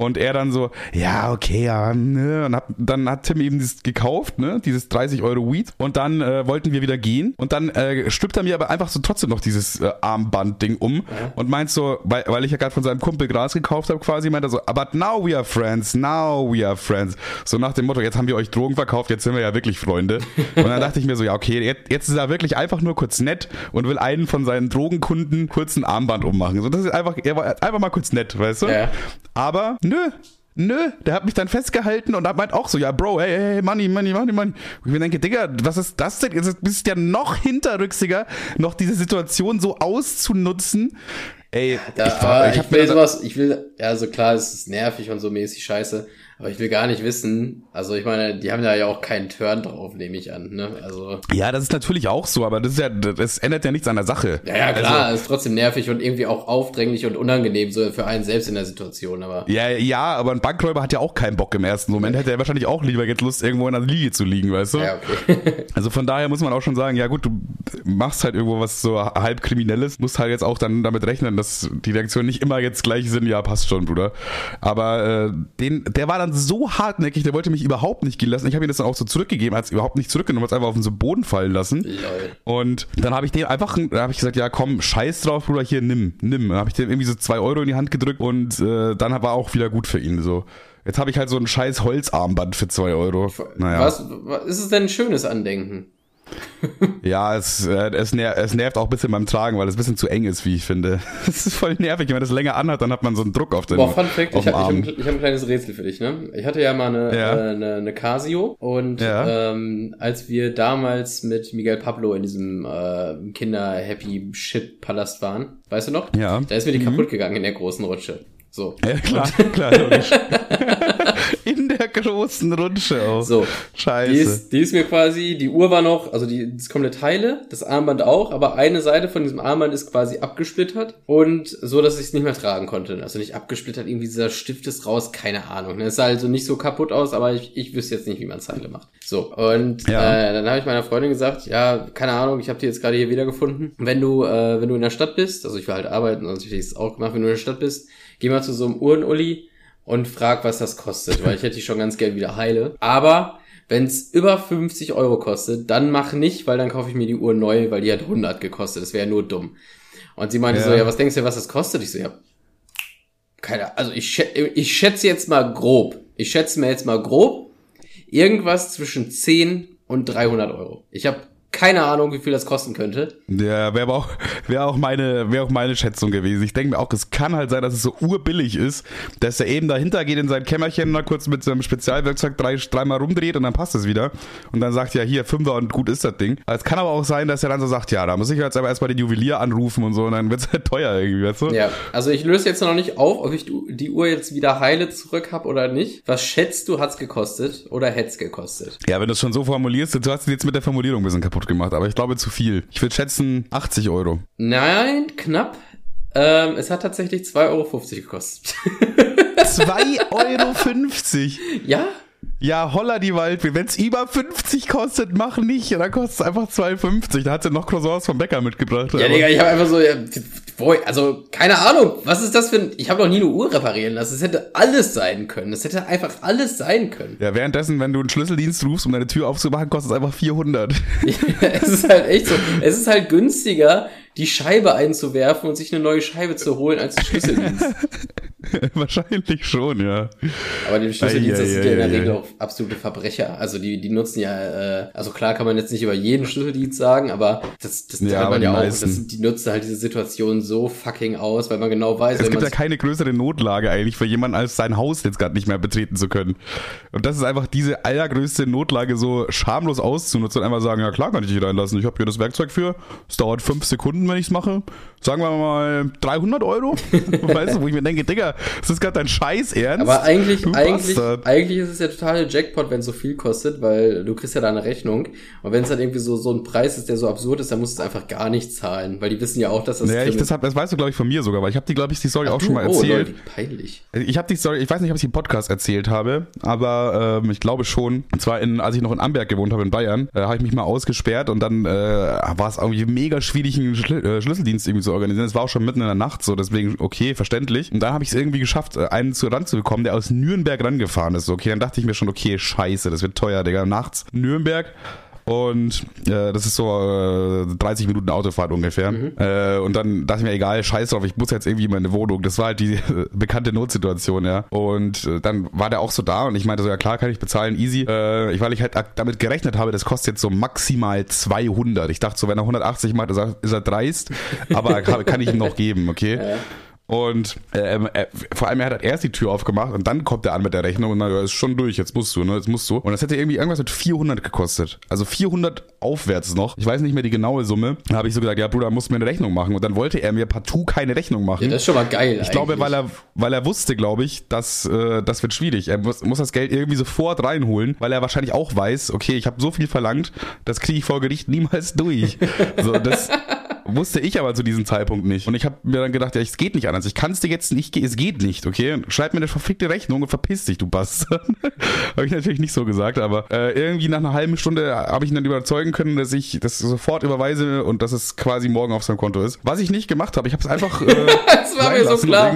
Und er dann so, ja, okay, ja, ne. Und hab, dann hat Tim eben dieses gekauft, ne, dieses 30 Euro Weed. Und dann äh, wollten wir wieder gehen. Und dann äh, stülpt er mir aber einfach so trotzdem noch dieses äh, Armband-Ding um ja. und meint so, weil, weil ich ja gerade von seinem Kumpel Gras gekauft habe, quasi, meint er so, but now we are friends, now we are friends. So nach dem Motto, jetzt haben wir euch Drogen verkauft, jetzt sind wir ja wirklich Freunde. Und dann dachte ich mir so, ja, okay, jetzt, jetzt ist er wirklich einfach nur kurz nett und will einen von seinen Drogenkunden kurz ein Armband ummachen. So, das ist einfach, er war einfach mal kurz nett, weißt du? Ja. Aber nö, Nö, der hat mich dann festgehalten und meint auch so, ja, Bro, hey, hey, Money, Money, Money, Money. Und ich mir denke, Digga, was ist das denn? Du bist ja noch hinterrücksiger, noch diese Situation so auszunutzen. Ey, da, ich, war, ich, ich will sowas, ich will, ja, so klar, es ist nervig und so mäßig scheiße. Aber ich will gar nicht wissen, also ich meine, die haben da ja auch keinen Turn drauf, nehme ich an, ne? Also. Ja, das ist natürlich auch so, aber das ist ja, das ändert ja nichts an der Sache. Ja, ja, klar, also, ist trotzdem nervig und irgendwie auch aufdringlich und unangenehm, so für einen selbst in der Situation, aber. Ja, ja, aber ein Bankräuber hat ja auch keinen Bock im ersten Moment, hätte er wahrscheinlich auch lieber jetzt Lust, irgendwo in der Liege zu liegen, weißt du? Ja, okay. also von daher muss man auch schon sagen, ja gut, du machst halt irgendwo was so halb Kriminelles, musst halt jetzt auch dann damit rechnen, dass die Reaktionen nicht immer jetzt gleich sind, ja, passt schon, Bruder. Aber äh, den, der war dann dann so hartnäckig, der wollte mich überhaupt nicht gehen lassen. Ich habe ihm das dann auch so zurückgegeben, hat es überhaupt nicht zurückgenommen, hat es einfach auf den Boden fallen lassen. Lol. Und dann habe ich dem einfach, da habe ich gesagt, ja komm, scheiß drauf, Bruder, hier, nimm, nimm. Dann habe ich dem irgendwie so zwei Euro in die Hand gedrückt und äh, dann war auch wieder gut für ihn. So. Jetzt habe ich halt so ein scheiß Holzarmband für zwei Euro. Naja. Was, was ist es denn ein schönes Andenken? ja, es, äh, es, ner es nervt auch ein bisschen beim Tragen, weil es ein bisschen zu eng ist, wie ich finde. Es ist voll nervig. Wenn man das länger anhat, dann hat man so einen Druck auf den Boah, Fun Fact, ich, hab, ich habe hab ein kleines Rätsel für dich. Ne? Ich hatte ja mal eine, ja. äh, eine, eine Casio und ja. ähm, als wir damals mit Miguel Pablo in diesem äh, Kinder-Happy-Shit-Palast waren, weißt du noch? Ja. Da ist mir die mhm. kaputt gegangen in der großen Rutsche. So. Ja, klar, klar, logisch. Großen Rutsche auch. So. Scheiße. Die ist, die ist mir quasi, die Uhr war noch, also die, das komplette Teile, das Armband auch, aber eine Seite von diesem Armband ist quasi abgesplittert und so, dass ich es nicht mehr tragen konnte. Also nicht abgesplittert, irgendwie dieser Stift ist raus, keine Ahnung. Es sah also nicht so kaputt aus, aber ich, ich wüsste jetzt nicht, wie man Zeile macht. So, und ja. äh, dann habe ich meiner Freundin gesagt, ja, keine Ahnung, ich habe die jetzt gerade hier wiedergefunden. Wenn du, äh, wenn du in der Stadt bist, also ich will halt arbeiten, ich hätte es auch gemacht, wenn du in der Stadt bist, geh mal zu so einem Uhrenulli und frag, was das kostet, weil ich hätte die schon ganz gern wieder heile. Aber wenn es über 50 Euro kostet, dann mach nicht, weil dann kaufe ich mir die Uhr neu, weil die hat 100 gekostet. Das wäre nur dumm. Und sie meinte ja. so, ja, was denkst du, was das kostet? Ich so, ja, keine, also ich, ich schätze jetzt mal grob. Ich schätze mir jetzt mal grob. irgendwas zwischen 10 und 300 Euro. Ich habe keine Ahnung, wie viel das kosten könnte. Ja, wäre auch, wäre auch meine, wäre auch meine Schätzung gewesen. Ich denke mir auch, es kann halt sein, dass es so urbillig ist, dass er eben dahinter geht in sein Kämmerchen, mal kurz mit seinem Spezialwerkzeug drei, dreimal rumdreht und dann passt es wieder. Und dann sagt ja, hier, Fünfer und gut ist das Ding. Es kann aber auch sein, dass er dann so sagt, ja, da muss ich jetzt aber erstmal den Juwelier anrufen und so und dann wird es halt teuer irgendwie, weißt du? Ja, also ich löse jetzt noch nicht auf, ob ich die Uhr jetzt wieder heile zurück habe oder nicht. Was schätzt du, hat's gekostet oder hätt's gekostet? Ja, wenn du es schon so formulierst, du hast jetzt mit der Formulierung ein bisschen kaputt gemacht, aber ich glaube zu viel. Ich würde schätzen 80 Euro. Nein, knapp. Ähm, es hat tatsächlich 2,50 Euro gekostet. 2,50 Euro? ja? Ja, holla die Waldfee. Wenn es über 50 kostet, mach nicht. Dann kostet es einfach 2,50. Da hat sie noch Croissants vom Bäcker mitgebracht. Ja, Digga, ich habe einfach so, ja, also keine Ahnung, was ist das für ein, ich habe noch nie eine Uhr reparieren lassen. Es hätte alles sein können. Es hätte einfach alles sein können. Ja, währenddessen, wenn du einen Schlüsseldienst rufst, um deine Tür aufzumachen, kostet es einfach 400. Ja, es ist halt echt so. Es ist halt günstiger, die Scheibe einzuwerfen und sich eine neue Scheibe zu holen als Schlüsseldienst. Wahrscheinlich schon, ja. Aber die Schlüsseldienste sind ja in der Regel auch absolute Verbrecher. Also die, die nutzen ja, äh, also klar kann man jetzt nicht über jeden Schlüsseldienst sagen, aber das, das ja, man ja auch. Das, die nutzen halt diese Situation so fucking aus, weil man genau weiß, es gibt ja keine größere Notlage eigentlich für jemanden, als sein Haus jetzt gerade nicht mehr betreten zu können. Und das ist einfach diese allergrößte Notlage so schamlos auszunutzen und einfach sagen, ja klar kann ich dich reinlassen. Ich habe hier das Werkzeug für. Es dauert fünf Sekunden, wenn ich's mache. Sagen wir mal 300 Euro. weißt du, wo ich mir denke, Digga, das ist gerade dein Scheiß Ernst. Aber eigentlich, eigentlich, eigentlich ist es ja totale Jackpot, wenn es so viel kostet, weil du kriegst ja da eine Rechnung. Und wenn es dann irgendwie so, so ein Preis ist, der so absurd ist, dann musst du es einfach gar nicht zahlen, weil die wissen ja auch, dass das. Ja, ich, das, hab, das weißt du, glaube ich, von mir sogar, weil ich habe die, glaube ich, die Story Ach, auch du? schon mal oh, erzählt. Oh, Leute, peinlich. Ich habe die Story, ich weiß nicht, ob ich die im Podcast erzählt habe, aber ähm, ich glaube schon. Und zwar in, als ich noch in Amberg gewohnt habe in Bayern, äh, habe ich mich mal ausgesperrt und dann äh, war es irgendwie mega schwierig, einen Schl äh, Schlüsseldienst irgendwie zu organisieren. Es war auch schon mitten in der Nacht, so deswegen okay, verständlich. Und dann habe ich es irgendwie geschafft, äh, einen zu ranzubekommen, der aus Nürnberg rangefahren ist. Okay, dann dachte ich mir schon, okay, scheiße, das wird teuer, Digga. Nachts Nürnberg. Und äh, das ist so äh, 30 Minuten Autofahrt ungefähr. Mhm. Äh, und dann dachte ich mir, egal, scheiß drauf, ich muss jetzt irgendwie in meine Wohnung. Das war halt die äh, bekannte Notsituation, ja. Und äh, dann war der auch so da und ich meinte so, ja klar, kann ich bezahlen, easy. Äh, ich, weil ich halt damit gerechnet habe, das kostet jetzt so maximal 200. Ich dachte so, wenn er 180 macht, ist er, ist er dreist, aber kann ich ihm noch geben, okay? Ja. Und ähm, äh, vor allem, er hat halt erst die Tür aufgemacht und dann kommt er an mit der Rechnung und dann, ja, ist schon durch, jetzt musst du, ne, jetzt musst du. Und das hätte irgendwie irgendwas mit 400 gekostet. Also 400 aufwärts noch. Ich weiß nicht mehr die genaue Summe. Da habe ich so gesagt, ja Bruder, musst mir eine Rechnung machen. Und dann wollte er mir partout keine Rechnung machen. Ja, das ist schon mal geil Ich glaube, weil er, weil er wusste, glaube ich, dass äh, das wird schwierig. Er muss, muss das Geld irgendwie sofort reinholen, weil er wahrscheinlich auch weiß, okay, ich habe so viel verlangt, das kriege ich vor Gericht niemals durch. so, das Wusste ich aber zu diesem Zeitpunkt nicht. Und ich habe mir dann gedacht, ja, es geht nicht anders. Ich kann es dir jetzt nicht, es geht nicht, okay? Schreib mir eine verfickte Rechnung und verpiss dich, du Bastard. habe ich natürlich nicht so gesagt, aber äh, irgendwie nach einer halben Stunde habe ich ihn dann überzeugen können, dass ich das sofort überweise und dass es quasi morgen auf seinem Konto ist. Was ich nicht gemacht habe, ich habe es einfach. Äh, das war mir so klar.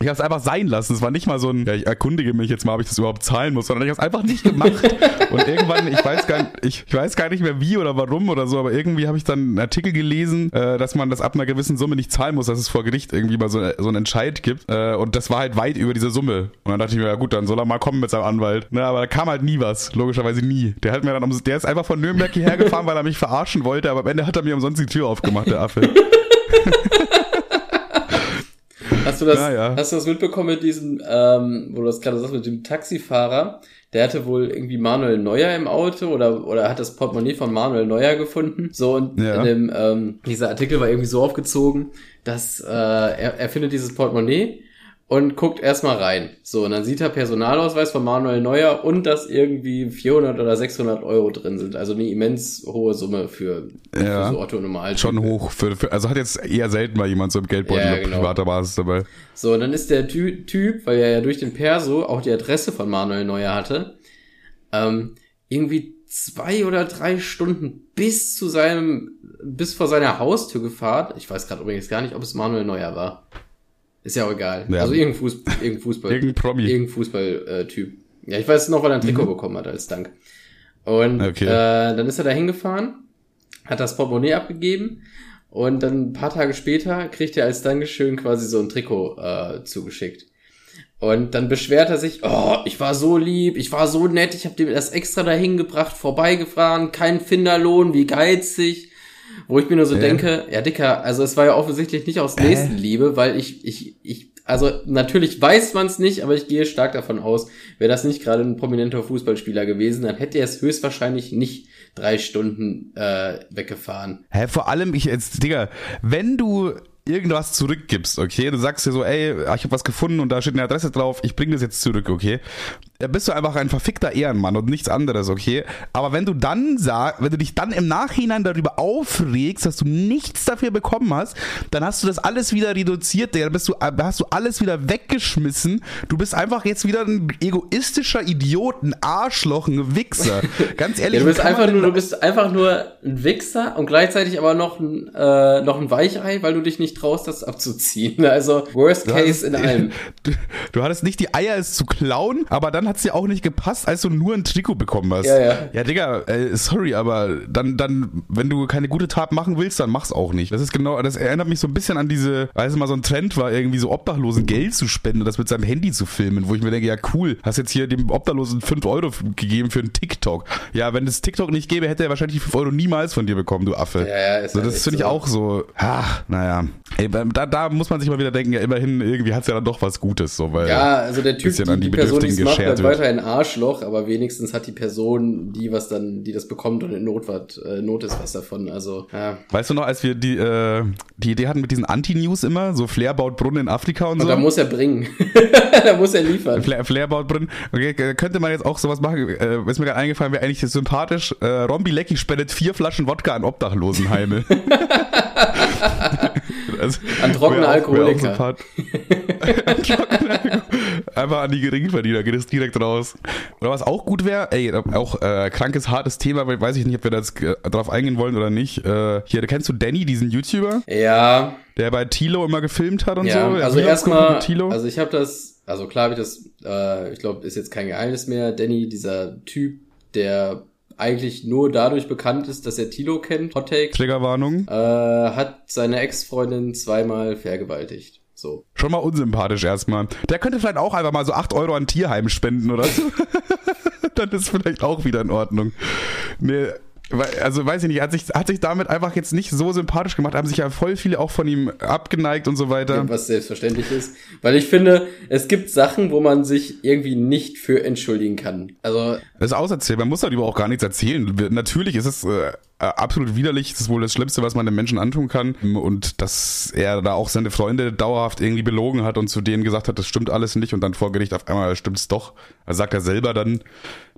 Ich habe es einfach sein lassen. Es war nicht mal so ein, ja, ich erkundige mich jetzt mal, ob ich das überhaupt zahlen muss, sondern ich habe es einfach nicht gemacht. und irgendwann, ich weiß gar nicht, ich, ich weiß gar nicht mehr wie oder warum oder so, aber irgendwie habe ich dann einen Artikel gelesen äh, dass man das ab einer gewissen Summe nicht zahlen muss, dass es vor Gericht irgendwie mal so, so einen Entscheid gibt. Äh, und das war halt weit über diese Summe. Und dann dachte ich mir, ja gut, dann soll er mal kommen mit seinem Anwalt. Ne, aber da kam halt nie was, logischerweise nie. Der hat mir dann, der ist einfach von Nürnberg hierher gefahren, weil er mich verarschen wollte, aber am Ende hat er mir umsonst die Tür aufgemacht, der Affe. Hast du das, ja, ja. hast du das mitbekommen mit diesem, ähm, wo du das gerade sagst, mit dem Taxifahrer? Der hatte wohl irgendwie Manuel Neuer im Auto oder, oder hat das Portemonnaie von Manuel Neuer gefunden. So, und ja. in dem, ähm, dieser Artikel war irgendwie so aufgezogen, dass äh, er, er findet dieses Portemonnaie und guckt erstmal rein. So, und dann sieht er Personalausweis von Manuel Neuer und dass irgendwie 400 oder 600 Euro drin sind. Also eine immens hohe Summe für, ja, für so Otto normal. Schon hoch. Für, für, also hat jetzt eher selten mal jemand so im Geldbeutel ja, genau. privater Basis dabei. So, und dann ist der Ty Typ, weil er ja durch den Perso auch die Adresse von Manuel Neuer hatte, ähm, irgendwie zwei oder drei Stunden bis zu seinem, bis vor seiner Haustür gefahren. Ich weiß gerade übrigens gar nicht, ob es Manuel Neuer war. Ist ja auch egal. Ja. Also irgendein, Fuß, irgendein Fußball. irgendein Promi. Irgendein Fußballtyp. Äh, ja, ich weiß noch, weil er ein Trikot mhm. bekommen hat als Dank. Und okay. äh, dann ist er da hingefahren, hat das Portemonnaie abgegeben und dann ein paar Tage später kriegt er als Dankeschön quasi so ein Trikot äh, zugeschickt. Und dann beschwert er sich, oh, ich war so lieb, ich war so nett, ich habe dem das extra dahin gebracht, vorbeigefahren, kein Finderlohn, wie geizig. Wo ich mir nur so Äh. denke, ja Dicker, also es war ja offensichtlich nicht aus Nächstenliebe, weil ich, ich, ich, also natürlich weiß man es nicht, aber ich gehe stark davon aus, wäre das nicht gerade ein prominenter Fußballspieler gewesen, dann hätte er es höchstwahrscheinlich nicht drei Stunden äh, weggefahren. Hä, vor allem, ich jetzt, Digga, wenn du irgendwas zurückgibst, okay, du sagst dir so, ey, ich habe was gefunden und da steht eine Adresse drauf, ich bring das jetzt zurück, okay, bist du einfach ein verfickter Ehrenmann und nichts anderes, okay, aber wenn du dann sag, wenn du dich dann im Nachhinein darüber aufregst, dass du nichts dafür bekommen hast, dann hast du das alles wieder reduziert, dann bist du, da hast du alles wieder weggeschmissen, du bist einfach jetzt wieder ein egoistischer Idiot, ein Arschloch, ein Wichser, ganz ehrlich. Ja, du bist einfach nur, du bist einfach nur ein Wichser und gleichzeitig aber noch ein, äh, noch ein Weichei, weil du dich nicht traust, das abzuziehen. Also worst Du case hattest- in allem. Du, du hattest nicht die Eier, es zu klauen, aber dann hat es dir auch nicht gepasst, als du nur ein Trikot bekommen hast. Ja, ja. Ja, Digga, äh, sorry, aber dann, dann, wenn du keine gute Tat machen willst, dann mach's auch nicht. Das ist genau, das erinnert mich so ein bisschen an diese, als es mal so ein Trend war, irgendwie so Obdachlosen Geld zu spenden und das mit seinem Handy zu filmen, wo ich mir denke, ja cool, hast jetzt hier dem Obdachlosen 5 Euro gegeben für einen TikTok. Ja, wenn es TikTok nicht gäbe, hätte er wahrscheinlich die 5 Euro niemals von dir bekommen, du Affe. Ja, ja, ist so, das finde ich so. auch so, ach, naja. Ey, da, da muss man sich mal wieder denken, ja, immerhin, irgendwie hat's ja dann doch was Gutes, so, weil. Ja, also der Typ, bisschen die, an die die Person, Bedürftigen macht, geschert wird. weiterhin Arschloch, aber wenigstens hat die Person, die was dann, die das bekommt und in Not, wat, äh, Not ist, was davon. Also, ja. Weißt du noch, als wir die, äh, die Idee hatten mit diesen Anti-News immer, so Flair baut Brunnen in Afrika und, Und so? da muss er bringen. da muss er liefern. Flair, Flair baut Brunnen. Okay, äh, könnte man jetzt auch sowas machen? Äh, ist mir gerade eingefallen, wäre eigentlich sympathisch. Äh, Rombi Lecky spendet vier Flaschen Wodka an Obdachlosenheime. also, An trockene Alkoholiker. sympath- An trockene Alkohol- Einfach an die Geringverdiener, geht es direkt raus. Oder was auch gut wäre, ey, auch äh, krankes, hartes Thema, weil weiß ich nicht, ob wir da jetzt äh, drauf eingehen wollen oder nicht. Äh, hier, kennst du Danny, diesen YouTuber? Ja, der bei Tilo immer gefilmt hat und ja. so. Der also erstmal, also ich habe das, also klar habe ich das, äh, ich glaube, ist jetzt kein Geheimnis mehr. Danny, dieser Typ, der eigentlich nur dadurch bekannt ist, dass er Tilo kennt, Hot Take, Triggerwarnung. äh, hat seine Ex-Freundin zweimal vergewaltigt. So. Schon mal unsympathisch erstmal. Der könnte vielleicht auch einfach mal so 8 Euro an Tierheim spenden oder so. Dann ist vielleicht auch wieder in Ordnung. Nee, also weiß ich nicht, hat sich, hat sich damit einfach jetzt nicht so sympathisch gemacht, haben sich ja voll viele auch von ihm abgeneigt und so weiter. was selbstverständlich ist. Weil ich finde, es gibt Sachen, wo man sich irgendwie nicht für entschuldigen kann. Also, Das ist auserzählt, man muss darüber auch gar nichts erzählen. Natürlich ist es äh, absolut widerlich, das ist wohl das Schlimmste, was man den Menschen antun kann. Und dass er da auch seine Freunde dauerhaft irgendwie belogen hat und zu denen gesagt hat, das stimmt alles nicht und dann vor Gericht auf einmal stimmt's doch. Also sagt er selber dann,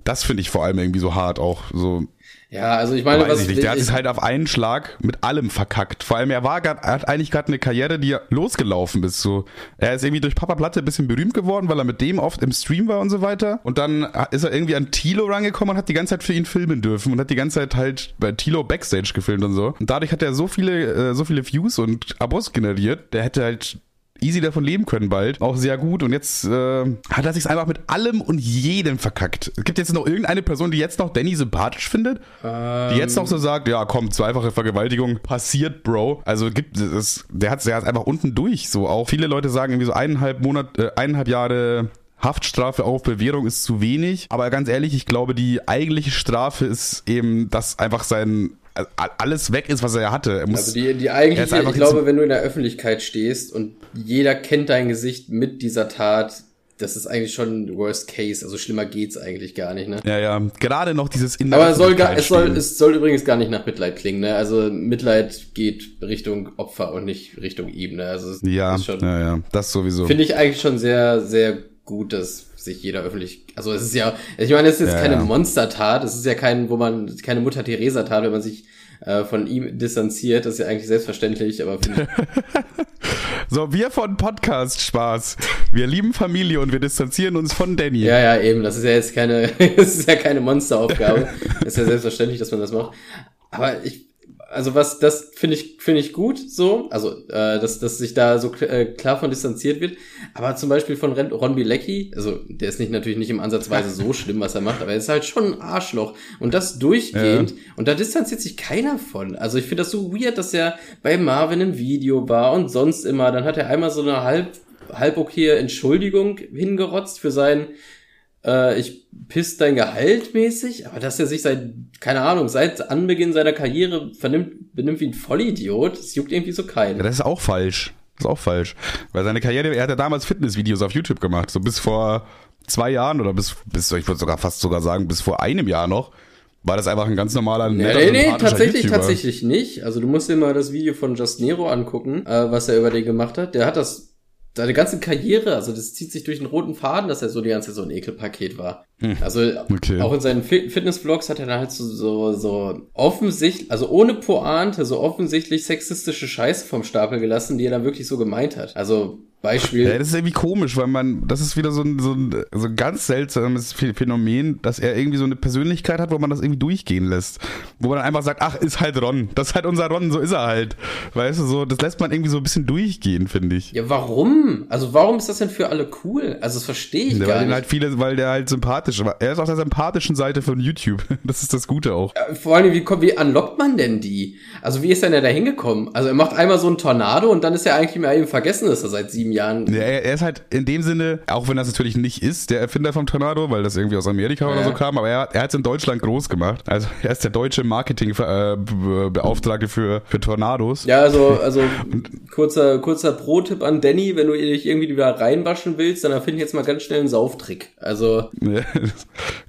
das finde ich vor allem irgendwie so hart auch. So, ja, also ich meine, weiß was ich nicht. Der hat es halt auf einen Schlag mit allem verkackt. Vor allem, er war grad, er hat eigentlich gerade eine Karriere, die losgelaufen ist. So, er ist irgendwie durch Papa Platte ein bisschen berühmt geworden, weil er mit dem oft im Stream war und so weiter. Und dann ist er irgendwie an Tilo rangekommen und hat die ganze Zeit für ihn filmen dürfen und hat die ganze Zeit halt bei Tilo Backstage gefilmt und so. Und dadurch hat er so viele, äh, so viele Views und Abos generiert. Der hätte halt easy davon leben können bald. Auch sehr gut. Und jetzt äh, hat er sich einfach mit allem und jedem verkackt. Es gibt jetzt noch irgendeine Person, die jetzt noch Danny sympathisch findet? Die jetzt noch so sagt, ja komm, zweifache Vergewaltigung, passiert, Bro. Also gibt es, der hat hat einfach unten durch so auch. Viele Leute sagen irgendwie so eineinhalb Monat, äh, eineinhalb Jahre Haftstrafe auf Bewährung ist zu wenig. Aber ganz ehrlich, ich glaube, die eigentliche Strafe ist eben, dass einfach sein alles weg ist, was er hatte. Er muss, also die, die eigentliche, ich glaube, wenn du in der Öffentlichkeit stehst und jeder kennt dein Gesicht mit dieser Tat, das ist eigentlich schon Worst Case. Also schlimmer geht's eigentlich gar nicht, ne? ja, ja, gerade noch dieses in Aber es soll, gar, es, soll, es soll übrigens gar nicht nach Mitleid klingen, ne? Also Mitleid geht Richtung Opfer und nicht Richtung ihm, ne? Also ja, ja, ja, das sowieso. finde ich eigentlich schon sehr, sehr gut, dass sich jeder öffentlich, also es ist ja, ich meine, es ist jetzt Ja, keine ja. Monstertat, es ist ja kein, wo man, keine Mutter Teresa Tat, wenn man sich äh, von ihm distanziert, das ist ja eigentlich selbstverständlich, aber finde ich, So, wir von Podcast Spaß. Wir lieben Familie und wir distanzieren uns von Danny. ja, ja, eben, das ist ja jetzt keine, das ist ja keine Monsteraufgabe, ist ja selbstverständlich, dass man das macht, aber ich, also was, das finde ich, finde ich gut, so, also, äh, dass, dass sich da so äh, klar von distanziert wird, aber zum Beispiel von Ren Ron Bilecki, also, der ist nicht, natürlich nicht im Ansatzweise so schlimm, was er macht, aber er ist halt schon ein Arschloch. Und das durchgehend. Und da distanziert sich keiner von, also ich finde das so weird, dass er bei Marvin im Video war und sonst immer, dann hat er einmal so eine halb halb, halb okay Entschuldigung hingerotzt für sein, äh, ich piss dein Gehalt mäßig, aber dass er sich seit, keine Ahnung, seit Anbeginn seiner Karriere vernimmt, benimmt wie ein Vollidiot, das juckt irgendwie so keinen. Ja, das ist auch falsch. Das ist auch falsch. Weil seine Karriere, er hat ja damals Fitnessvideos auf YouTube gemacht, so bis vor zwei Jahren oder bis, bis ich würde sogar fast sogar sagen, bis vor einem Jahr noch. War das einfach ein ganz normaler, netter, Nee, nee, tatsächlich, YouTuber. tatsächlich nicht. Also du musst dir mal das Video von Just Nero angucken, äh, was er über den gemacht hat. Der hat das seine ganze Karriere, also das zieht sich durch einen roten Faden, dass er so die ganze Zeit so ein Ekelpaket war. Hm. Also okay. auch in seinen Fitness-Vlogs hat er dann halt so, so, so offensichtlich, also ohne Pointe, so offensichtlich sexistische Scheiße vom Stapel gelassen, die er dann wirklich so gemeint hat. Also Beispiel. Ja, das ist irgendwie komisch, weil man, das ist wieder so ein, so ein, so ein ganz seltsames Phänomen, dass er irgendwie so eine Persönlichkeit hat, wo man das irgendwie durchgehen lässt. Wo man dann einfach sagt, ach, ist halt Ron. Das ist halt unser Ron, so ist er halt. Weißt du, so, das lässt man irgendwie so ein bisschen durchgehen, finde ich. Ja, warum? Also warum ist das denn für alle cool? Also das verstehe ich ja, gar weil nicht. Halt viele, weil der halt sympathisch war. Er ist auf der sympathischen Seite von YouTube. Das ist das Gute auch. Ja, vor allem, wie, wie unlockt man denn die? Also wie ist denn er da hingekommen? Also er macht einmal so einen Tornado und dann ist er eigentlich mal eben vergessen, dass er seit sieben Jahren. Ja, er, er, ist halt in dem Sinne, auch wenn das natürlich nicht ist, der Erfinder vom Tornado, weil das irgendwie aus Amerika ja. oder so kam, aber er, er hat es in Deutschland groß gemacht. Also er ist der deutsche Marketingbeauftragte für, für Tornados. Ja, also, also kurzer, kurzer Pro-Tipp an Danny, wenn du dich irgendwie wieder reinwaschen willst, dann erfinde ich jetzt mal ganz schnell einen Sauftrick. Also. Ja,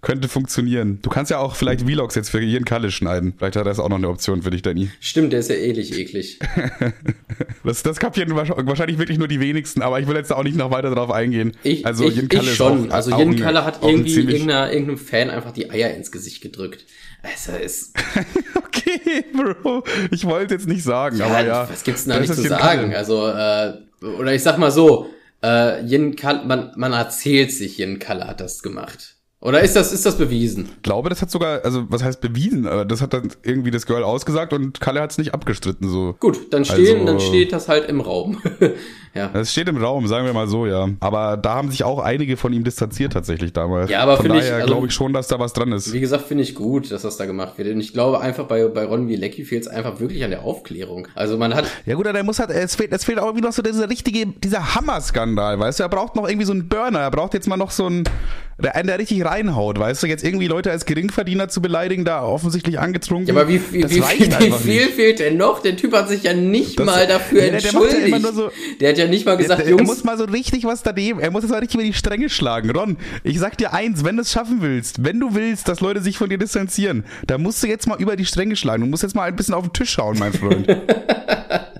könnte funktionieren. Du kannst ja auch vielleicht Vlogs jetzt für Ian Kalle schneiden. Vielleicht hat das auch noch eine Option für dich, Danny. Stimmt, der ist ja ähnlich eklig. das, das kapieren wahrscheinlich wirklich nur die wenigsten, aber ich will jetzt auch nicht noch weiter darauf eingehen. Ich, also ich, Jen Kalle ich schon. Auch, also Jen Kalle hat irgendwie irgendeinem Fan einfach die Eier ins Gesicht gedrückt. Also ist. okay, Bro. Ich wollte jetzt nicht sagen, ja, aber ja. Was gibt's denn da nicht zu sagen? Kalle. Also, äh, oder ich sag mal so, äh, Jen Kalle, man, man erzählt sich, Jen Kalle hat das gemacht. Oder ist das, ist das bewiesen? Ich glaube, das hat sogar, also was heißt bewiesen? Aber das hat dann irgendwie das Girl ausgesagt und Kalle hat es nicht abgestritten. So. Gut, dann stehen, also, dann steht das halt im Raum. ja. Das steht im Raum, sagen wir mal so, ja. Aber da haben sich auch einige von ihm distanziert tatsächlich damals. Ja, aber finde ich, also, glaube ich schon, dass da was dran ist. Wie gesagt, finde ich gut, dass das da gemacht wird. Und ich glaube einfach bei, bei Ron Wielecki fehlt es einfach wirklich an der Aufklärung. Also man hat. Ja gut, der muss halt, es fehlt, es fehlt auch irgendwie noch so dieser richtige, dieser Hammer-Skandal, weißt du? Er braucht noch irgendwie so einen Burner, er braucht jetzt mal noch so einen, der einen, der richtig reinhaut, weißt du? Jetzt irgendwie Leute als Geringverdiener zu beleidigen, da offensichtlich angetrunken. Ja, aber wie, wie, wie, wie, viel fehlt denn noch? Der Typ hat sich ja nicht das, mal dafür ja, entschuldigt. Der, der, so, der, hat ja nicht mal gesagt, der, Jungs. Er muss mal so richtig was daneben, er muss jetzt mal richtig über die Stränge schlagen. Ron, ich sag dir eins, wenn du es schaffen willst, wenn du willst, dass Leute sich von dir distanzieren, dann musst du jetzt mal über die Stränge schlagen. Du musst jetzt mal ein bisschen auf den Tisch schauen, mein Freund.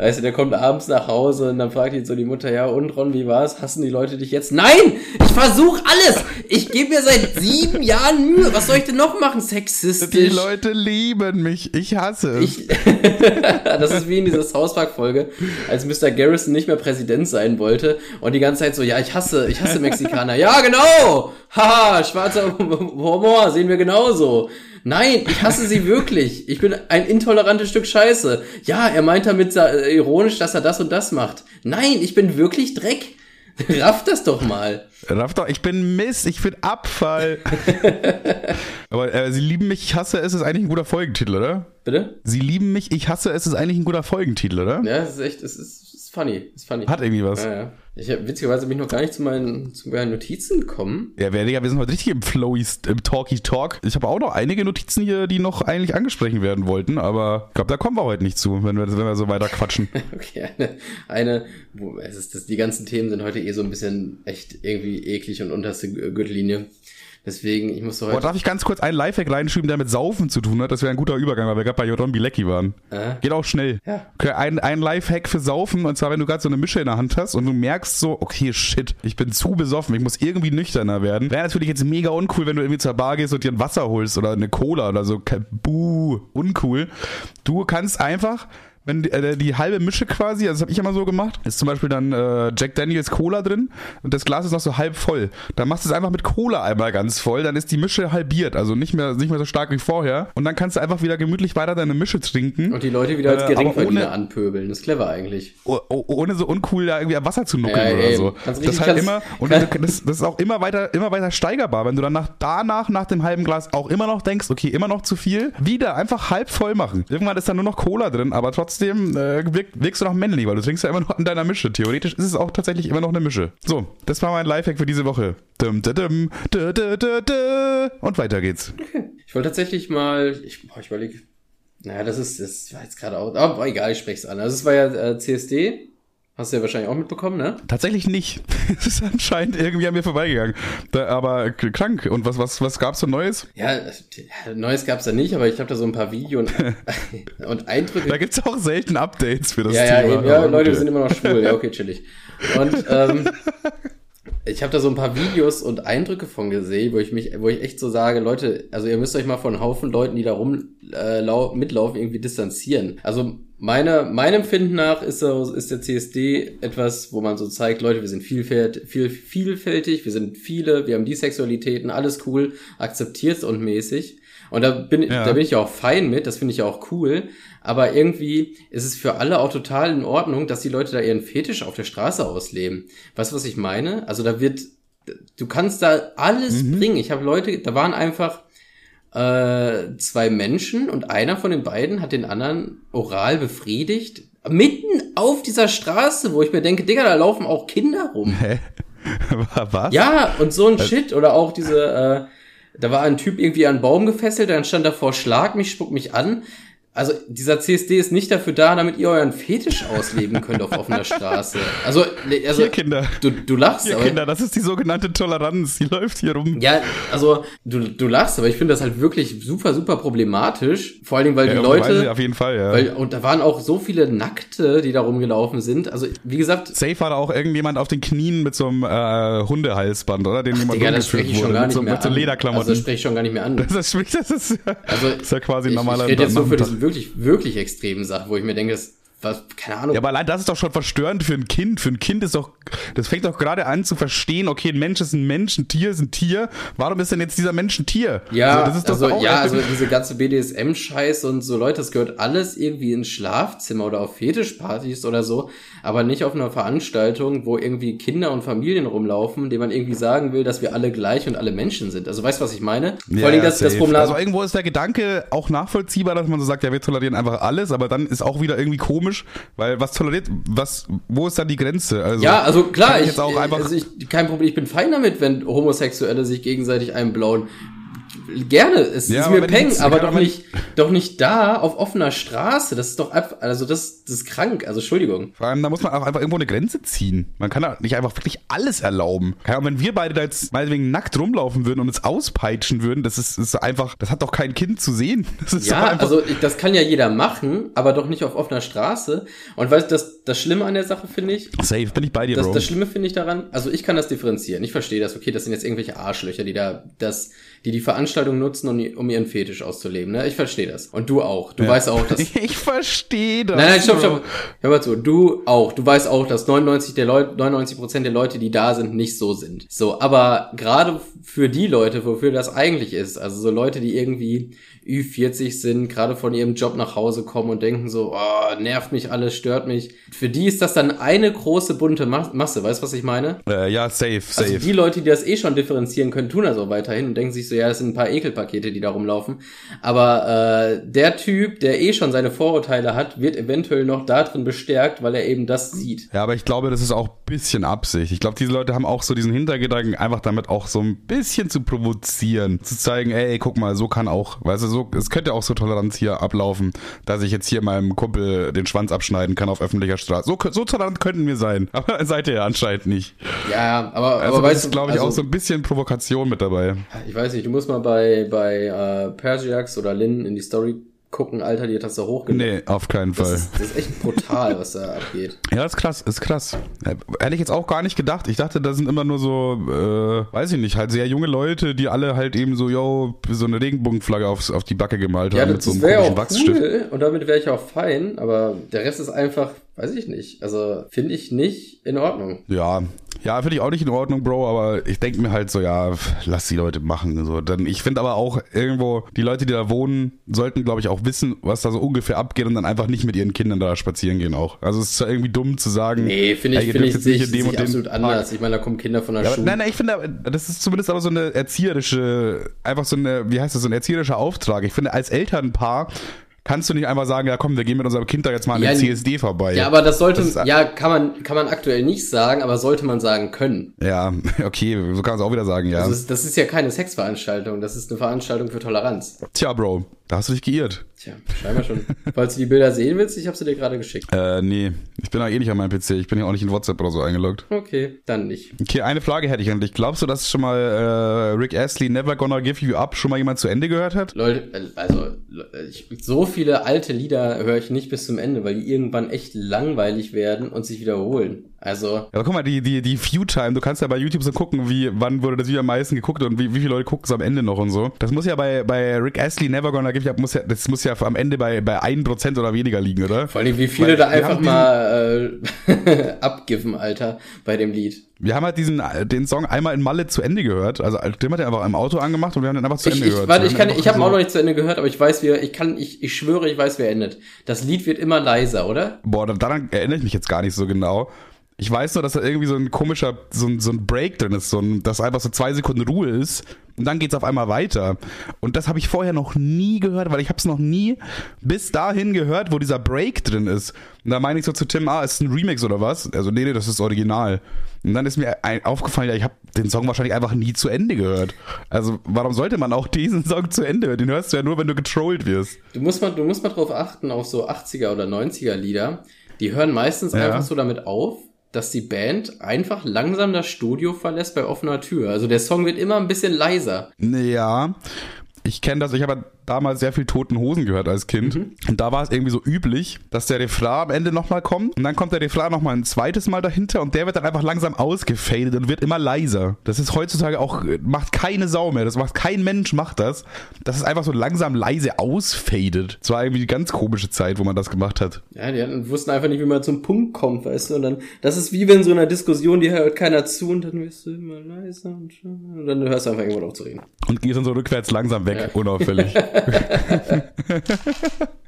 Weißt du, der kommt abends nach Hause und dann fragt ihn so die Mutter, ja und Ron, wie war's? Hassen die Leute dich jetzt? Nein! Ich versuche alles! Ich gebe mir seit sieben Jahren Mühe. Was soll ich denn noch machen? Sexistisch. Die Leute lieben mich. Ich hasse es. Ich, das ist wie in dieser South Park Folge, als Mr. Garrison nicht mehr Präsident sein wollte und die ganze Zeit so, ja, ich hasse, ich hasse Mexikaner. ja, genau! Haha, schwarzer Humor, sehen wir genauso. Nein, ich hasse sie wirklich. Ich bin ein intolerantes Stück Scheiße. Ja, er meint damit äh, ironisch, dass er das und das macht. Nein, ich bin wirklich Dreck. Raff das doch mal. Raff doch, ich bin Mist, ich bin Abfall. Aber äh, Sie lieben mich, ich hasse es, ist eigentlich ein guter Folgentitel, oder? Bitte? Sie lieben mich, ich hasse es, ist eigentlich ein guter Folgentitel, oder? Ja, es ist echt, es ist ist funny, ist funny. Hat irgendwie was. Ja, ja. Ich habe witzigerweise mich noch gar nicht zu meinen, zu meinen Notizen gekommen. Ja, wir, wir sind heute richtig im Flowy, im Talky Talk. Ich habe auch noch einige Notizen hier, die noch eigentlich angesprochen werden wollten, aber ich glaube, da kommen wir heute nicht zu, wenn wir, wenn wir so weiter quatschen. okay, eine, eine wo, es ist, das, die ganzen Themen sind heute eh so ein bisschen echt irgendwie eklig und unterste Gürtellinie. Deswegen, ich muss so heute. Boah, darf ich ganz kurz einen Lifehack reinschieben, der mit Saufen zu tun hat? Das wäre ein guter Übergang, weil wir gerade bei Joron Bilecki waren. Äh? Geht auch schnell. Ja. Okay, ein, ein Lifehack für Saufen, und zwar, wenn du gerade so eine Mische in der Hand hast und du merkst so, okay, shit, ich bin zu besoffen, ich muss irgendwie nüchterner werden. Wäre natürlich jetzt mega uncool, wenn du irgendwie zur Bar gehst und dir ein Wasser holst oder eine Cola oder so. Buh, uncool. Du kannst einfach wenn die, äh, die halbe Mische quasi, also das habe ich immer so gemacht, ist zum Beispiel dann äh, Jack Daniels Cola drin und das Glas ist noch so halb voll. Dann machst du es einfach mit Cola einmal ganz voll, dann ist die Mische halbiert, also nicht mehr, nicht mehr so stark wie vorher. Und dann kannst du einfach wieder gemütlich weiter deine Mische trinken. Und die Leute wieder als äh, Geringverdiener ohne, anpöbeln. Das ist clever eigentlich. Oh, oh, ohne so uncool da irgendwie Wasser zu nuckeln ja, oder ey, so. Das ist halt immer, und das, das, ist auch immer weiter, immer weiter steigerbar. Wenn du dann nach, danach, nach dem halben Glas auch immer noch denkst, okay, immer noch zu viel, wieder einfach halb voll machen. Irgendwann ist da nur noch Cola drin, aber trotzdem trotzdem äh, wirk, wirkst du noch männlich, weil du trinkst ja immer noch an deiner Mische. Theoretisch ist es auch tatsächlich immer noch eine Mische. So, das war mein Lifehack für diese Woche. Dum, dum, dum, dum, dum. Und weiter geht's. Ich wollte tatsächlich mal, ich, ich überlege, naja, das ist, das war jetzt gerade auch, aber egal, ich spreche es an. Also es war ja äh, CSD, Hast du ja wahrscheinlich auch mitbekommen, ne? Tatsächlich nicht. Es ist anscheinend irgendwie an mir vorbeigegangen. Da, aber krank. Und was, was, was gab's so Neues? Ja, Neues gab's da nicht, aber ich habe da so ein paar Videos und, und Eindrücke. Da gibt's auch selten Updates für das ja, Thema. Ja, eben, ja Leute, wir sind immer noch schwul. Ja, okay, chillig. Und ähm, ich habe da so ein paar Videos und Eindrücke von gesehen, wo ich mich, wo ich echt so sage, Leute, also ihr müsst euch mal von Haufen Leuten, die da rum äh, mitlaufen, irgendwie distanzieren. Also meine, meinem Empfinden nach ist, so, ist der CSD etwas, wo man so zeigt, Leute, wir sind vielfältig, viel, vielfältig, wir sind viele, wir haben die Sexualitäten, alles cool, akzeptiert und mäßig. Und da bin, ja. da bin ich ja auch fein mit, das finde ich ja auch cool. Aber irgendwie ist es für alle auch total in Ordnung, dass die Leute da ihren Fetisch auf der Straße ausleben. Weißt du, was ich meine? Also da wird, du kannst da alles mhm. bringen. Ich habe Leute, da waren einfach äh, zwei Menschen und einer von den beiden hat den anderen oral befriedigt. Mitten auf dieser Straße, wo ich mir denke, Digga, da laufen auch Kinder rum. Hä? Was? Ja, und so ein äh. Shit. Oder auch diese, äh, da war ein Typ irgendwie an einen Baum gefesselt, dann stand davor, schlag mich, spuck mich an also dieser CSD ist nicht dafür da, damit ihr euren Fetisch ausleben könnt auf offener Straße. Also, also hier Kinder. Du, du lachst. Hier aber, Kinder, das ist die sogenannte Toleranz, die läuft hier rum. Ja, also du, du lachst, aber ich finde das halt wirklich super, super problematisch. Vor allen Dingen, weil ja, die Leute. Auf jeden Fall, ja. Weil, und da waren auch so viele Nackte, die da rumgelaufen sind. Also, wie gesagt. Safe war da auch irgendjemand auf den Knien mit so einem äh, Hundehalsband, oder? Den jemand Digga, das spreche ich schon gar nicht mit mehr so, an. Mit so Lederklamotten. Also, das spreche ich schon gar nicht mehr an. Das ist, das ist, also, das ist ja quasi ein normaler Ich, ich wirklich, wirklich extremen Sachen, wo ich mir denke, das was, keine Ahnung. Ja, aber allein das ist doch schon verstörend für ein Kind. Für ein Kind ist doch, das fängt doch gerade an zu verstehen, okay, ein Mensch ist ein Mensch, ein Tier ist ein Tier. Warum ist denn jetzt dieser Mensch ein Tier? Ja, also, das ist doch also, ja, also diese ganze BDSM-Scheiß und so Leute, das gehört alles irgendwie ins Schlafzimmer oder auf Fetischpartys oder so, aber nicht auf einer Veranstaltung, wo irgendwie Kinder und Familien rumlaufen, denen man irgendwie sagen will, dass wir alle gleich und alle Menschen sind. Also weißt du, was ich meine? Vor ja, allem, das, das Problem. Also irgendwo ist der Gedanke auch nachvollziehbar, dass man so sagt, ja, wir tolerieren einfach alles, aber dann ist auch wieder irgendwie komisch, komisch, weil was toleriert, was, wo ist dann die Grenze? Also, ja, also klar, ich, auch einfach also ich, kein Problem, ich bin fein damit, wenn Homosexuelle sich gegenseitig einblauen gerne, es ja, ist mir peng, aber doch nicht, doch nicht da auf offener Straße. Das ist doch einfach, also das, das ist krank. Also Entschuldigung. Vor allem, da muss man auch einfach irgendwo eine Grenze ziehen. Man kann da nicht einfach wirklich alles erlauben. Ja, wenn wir beide da jetzt meinetwegen nackt rumlaufen würden und uns auspeitschen würden, das ist, ist einfach, das hat doch kein Kind zu sehen. ja, also das kann ja jeder machen, aber doch nicht auf offener Straße. Und weißt du, das, das Schlimme an der Sache finde ich. Safe, bin ich bei dir, das, Bro. Das Schlimme finde ich daran, also ich kann das differenzieren. Ich verstehe das. Okay, das sind jetzt irgendwelche Arschlöcher, die da das die die Veranstaltung nutzen, um, um ihren Fetisch auszuleben. Ne? Ich verstehe das. Und du auch. Du ja. weißt auch, dass... ich verstehe das. Nein, nein, stopp, stopp. Hör mal zu. Du auch. Du weißt auch, dass 99 der Leute, 99 Prozent der Leute, die da sind, nicht so sind. So, aber gerade für die Leute, wofür das eigentlich ist, also so Leute, die irgendwie Ü40 sind, gerade von ihrem Job nach Hause kommen und denken so, oh, nervt mich alles, stört mich. Für die ist das dann eine große bunte Masse, weißt du, was ich meine? Äh, ja, safe, safe. Also die Leute, die das eh schon differenzieren können, tun das auch weiterhin und denken sich so, ja, das sind ein paar Ekelpakete, die da rumlaufen. Aber äh, der Typ, der eh schon seine Vorurteile hat, wird eventuell noch darin bestärkt, weil er eben das sieht. Ja, aber ich glaube, das ist auch bisschen Absicht. Ich glaube, diese Leute haben auch so diesen Hintergedanken, einfach damit auch so ein bisschen zu provozieren, zu zeigen, ey, guck mal, so kann auch, weißt du, so, es könnte auch so Toleranz hier ablaufen, dass ich jetzt hier meinem Kumpel den Schwanz abschneiden kann auf öffentlicher Straße. So, so tolerant könnten wir sein, aber seid ihr ja anscheinend nicht. Ja, aber, also aber weißt du, glaube ich, also, auch so ein bisschen Provokation mit dabei. Ich weiß nicht, du musst mal bei, bei äh, Persiax oder Lin in die Story gucken, Alter, die hat das da hochgeladen. Nee, auf keinen Fall. Das ist, das ist echt brutal, was da abgeht. Ja, ist krass, ist krass. Hätte ich jetzt auch gar nicht gedacht. Ich dachte, da sind immer nur so, äh, weiß ich nicht, halt sehr junge Leute, die alle halt eben so, yo, so eine Regenbogenflagge aufs, auf die Backe gemalt ja, haben mit so einem komischen auch Wachsstift. Cool, und damit wäre ich auch fein, aber der Rest ist einfach, weiß ich nicht. Also finde ich nicht in Ordnung. Ja, ja, finde ich auch nicht in Ordnung, Bro, aber ich denke mir halt so, ja, lass die Leute machen. So. Dann, ich finde aber auch irgendwo, die Leute, die da wohnen, sollten, glaube ich, auch wissen, was da so ungefähr abgeht und dann einfach nicht mit ihren Kindern da spazieren gehen auch. Also es ist irgendwie dumm zu sagen. Nee, finde ich, hey, finde ich, sich, sich absolut anders. Ich meine, da kommen Kinder von der ja, Schule. Nein, nein, ich finde, das ist zumindest aber so eine erzieherische, einfach so eine, wie heißt das, so ein erzieherischer Auftrag. Ich finde, als Elternpaar kannst du nicht einfach sagen, ja komm, wir gehen mit unserem Kind da jetzt mal an Ja, den CSD vorbei. Ja, aber das sollte, Das ja, kann man, kann man aktuell nicht sagen, aber sollte man sagen können. Ja, okay, so kann man es auch wieder sagen, ja. Das, ist, das ist ja keine Sexveranstaltung, das ist eine Veranstaltung für Toleranz. Tja, Bro, da hast du dich geirrt. Tja, scheinbar schon. Falls du die Bilder sehen willst, ich habe sie dir gerade geschickt. Äh, nee, ich bin ja eh nicht an meinem PC, ich bin ja auch nicht in WhatsApp oder so eingeloggt. Okay, dann nicht. Okay, eine Frage hätte ich an dich. Glaubst du, dass schon mal äh, Rick Astley Never Gonna Give You Up schon mal jemand zu Ende gehört hat? Leute, äh, also äh, ich, so viele alte Lieder höre ich nicht bis zum Ende, weil die irgendwann echt langweilig werden und sich wiederholen. Also, Ja, aber guck mal, die, die, die View-Time, du kannst ja bei YouTube so gucken, wie, wann wurde das Video am meisten geguckt und wie, wie viele Leute gucken es am Ende noch und so. Das muss ja bei, bei Rick Astley Never Gonna Give Up, muss ja, das muss ja am Ende bei, bei 1% oder weniger liegen, oder? vor allem, wie viele Weil da einfach mal äh, abgiven, Alter, bei dem Lied. Wir haben halt diesen, den Song einmal in Malle zu Ende gehört. Also, den hat er einfach im Auto angemacht und wir haben den einfach zu Ende ich, gehört. warte, ich kann, einfach ich habe so- auch noch nicht zu Ende gehört, aber ich weiß, wie er, ich kann, ich, ich schwöre, ich weiß, wie er endet. Das Lied wird immer leiser, oder? Boah, da- daran erinnere ich mich jetzt gar nicht so genau. Ich weiß nur, dass da irgendwie so ein komischer, so ein, so ein Break drin ist, so ein, dass einfach so zwei Sekunden Ruhe ist und dann geht's auf einmal weiter. Und das habe ich vorher noch nie gehört, weil ich habe es noch nie bis dahin gehört, wo dieser Break drin ist. Und da meine ich so zu Tim, ah, ist ein Remix oder was? Also nee, nee, das ist Original. Und dann ist mir ein, aufgefallen, ja, ich habe den Song wahrscheinlich einfach nie zu Ende gehört. Also warum sollte man auch diesen Song zu Ende hören? Den hörst du ja nur, wenn du getrollt wirst. Du musst mal, du musst mal drauf achten, auf so 80er oder 90er Lieder. Die hören meistens Ja. einfach so damit auf, dass die Band einfach langsam das Studio verlässt bei offener Tür. Also der Song wird immer ein bisschen leiser. Ja, ich kenne das. Ich habe damals sehr viel Toten Hosen gehört als Kind. Und da war es irgendwie so üblich, dass der Refrain am Ende nochmal kommt. Und dann kommt der Refrain nochmal ein zweites Mal dahinter. Und der wird dann einfach langsam ausgefadet und wird immer leiser. Das ist heutzutage auch, macht keine Sau mehr. Das macht kein Mensch, macht das. Das ist einfach so langsam leise ausfadet. Das war irgendwie eine ganz komische Zeit, wo man das gemacht hat. Ja, die wussten einfach nicht, wie man zum Punkt kommt, weißt du? Und dann, das ist wie wenn so einer Diskussion, die hört keiner zu und dann wirst du immer leiser und, und dann hörst du einfach irgendwann auf zu reden. Und gehst dann so rückwärts langsam weg, Ja. unauffällig.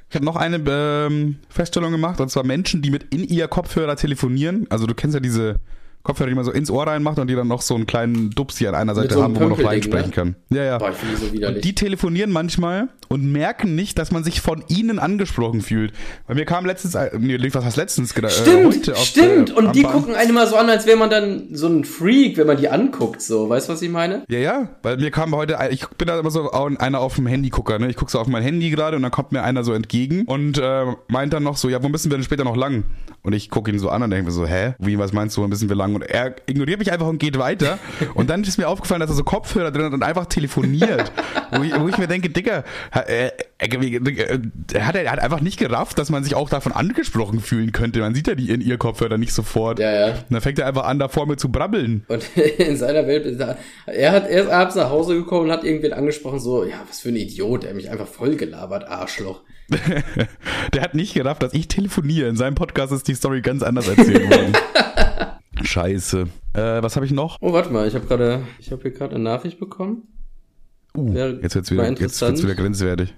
ich habe noch eine ähm, Feststellung gemacht, und zwar Menschen, die mit in ihr Kopfhörer telefonieren. Also du kennst ja diese Kopfhörer, die man so ins Ohr reinmacht und die dann noch so einen kleinen Dupsi an einer Seite so haben, wo man noch reinsprechen ne? kann. Ja, ja. Boah, so die telefonieren manchmal und merken nicht, dass man sich von ihnen angesprochen fühlt. Bei mir kam letztens, äh, nee, was heißt letztens? Äh, Stimmt, auf, stimmt. äh, und die Bahn- gucken einen mal so an, als wäre man dann so ein Freak, wenn man die anguckt, so. Weißt du, was ich meine? Ja, ja, weil mir kam heute, ich bin da immer so einer auf dem Handygucker, ne? Ich gucke so auf mein Handy gerade und dann kommt mir einer so entgegen und äh, meint dann noch so, ja, wo müssen wir denn später noch lang? Und ich gucke ihn so an und denke mir so, hä? Wie, was meinst du, wo müssen wir lang? Und er ignoriert mich einfach und geht weiter. Und dann ist mir aufgefallen, dass er so Kopfhörer drin hat und einfach telefoniert. wo, ich, wo ich mir denke, Dicker, er, er, er, er, hat, er hat einfach nicht gerafft, dass man sich auch davon angesprochen fühlen könnte. Man sieht ja die in ihr Kopfhörer nicht sofort. Ja, ja. Und dann fängt er einfach an, da vor mir zu brabbeln. Und in seiner Welt, ist er er hat erst abends nach Hause gekommen und hat irgendwen angesprochen, so, ja, was für ein Idiot, der hat mich einfach voll gelabert, Arschloch. Der hat nicht gerafft, dass ich telefoniere. In seinem Podcast ist die Story ganz anders erzählt worden. Scheiße. Äh, was habe ich noch? Oh, warte mal, ich habe gerade, ich habe hier gerade eine Nachricht bekommen, Uh, Wäre- jetzt wird's wieder, jetzt wird's wieder grenzwertig.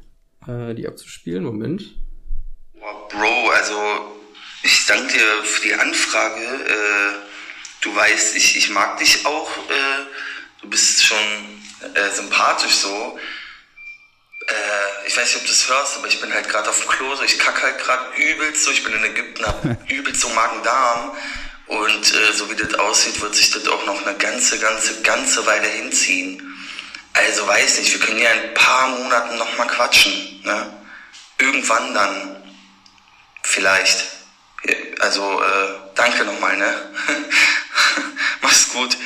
äh, die abzuspielen. Moment. Boah, Bro, also ich danke dir für die Anfrage. Äh, du weißt, ich, ich mag dich auch. Äh, du bist schon äh, sympathisch so. Äh, ich weiß nicht, ob du es hörst, aber ich bin halt gerade auf dem Klo. So. Ich kacke halt gerade übelst so. Ich bin in Ägypten, hab übelst so Magen-Darm. Und äh, so wie das aussieht, wird sich das auch noch eine ganze, ganze, ganze Weile hinziehen. Also weiß nicht, wir können ja in ein paar Monaten nochmal quatschen. Ne? Irgendwann dann. Vielleicht. Also, äh, danke nochmal, ne? Mach's gut.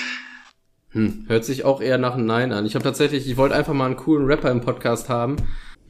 Hm, hört sich auch eher nach einem Nein an. Ich habe tatsächlich, ich wollte einfach mal einen coolen Rapper im Podcast haben.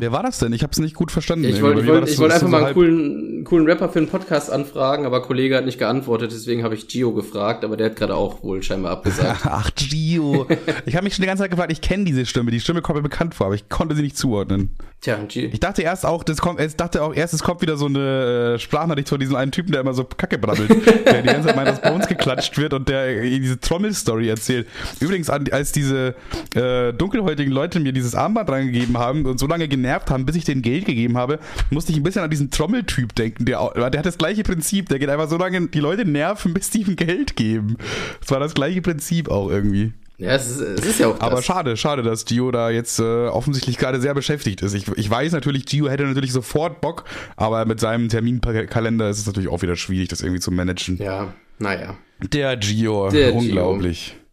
Wer war das denn? Ich habe es nicht gut verstanden. Ich Ey, wollte bei ich wollte das ich so- wollte das einfach so mal einen coolen, coolen Rapper für einen Podcast anfragen, aber Kollege hat nicht geantwortet, deswegen habe ich Gio gefragt, aber der hat gerade auch wohl scheinbar abgesagt. Ach, Gio. ich habe mich schon die ganze Zeit gefragt, ich kenne diese Stimme. Die Stimme kommt mir bekannt vor, aber ich konnte sie nicht zuordnen. Tja, Gio. Ich dachte erst auch, das kommt, ich dachte auch erst, es kommt wieder so eine äh, Sprachnachricht von diesem einen Typen, der immer so Kacke brabbelt, der die ganze Zeit meint, dass bei uns geklatscht wird und der äh, diese Trommelstory erzählt. Übrigens, als diese äh, dunkelhäutigen Leute mir dieses Armband reingegeben haben und so lange genervt haben, bis ich denen Geld gegeben habe, musste ich ein bisschen an diesen Trommeltyp denken. Der, der hat das gleiche Prinzip. Der geht einfach so lange die Leute nerven, bis die ihm Geld geben. Das war das gleiche Prinzip auch irgendwie. Ja, es ist, es ist ja auch das. Aber schade, schade, dass Gio da jetzt äh, offensichtlich gerade sehr beschäftigt ist. Ich, ich weiß natürlich, Gio hätte natürlich sofort Bock, aber mit seinem Terminkalender ist es natürlich auch wieder schwierig, das irgendwie zu managen. Ja, naja. Der Gio, Der Gio.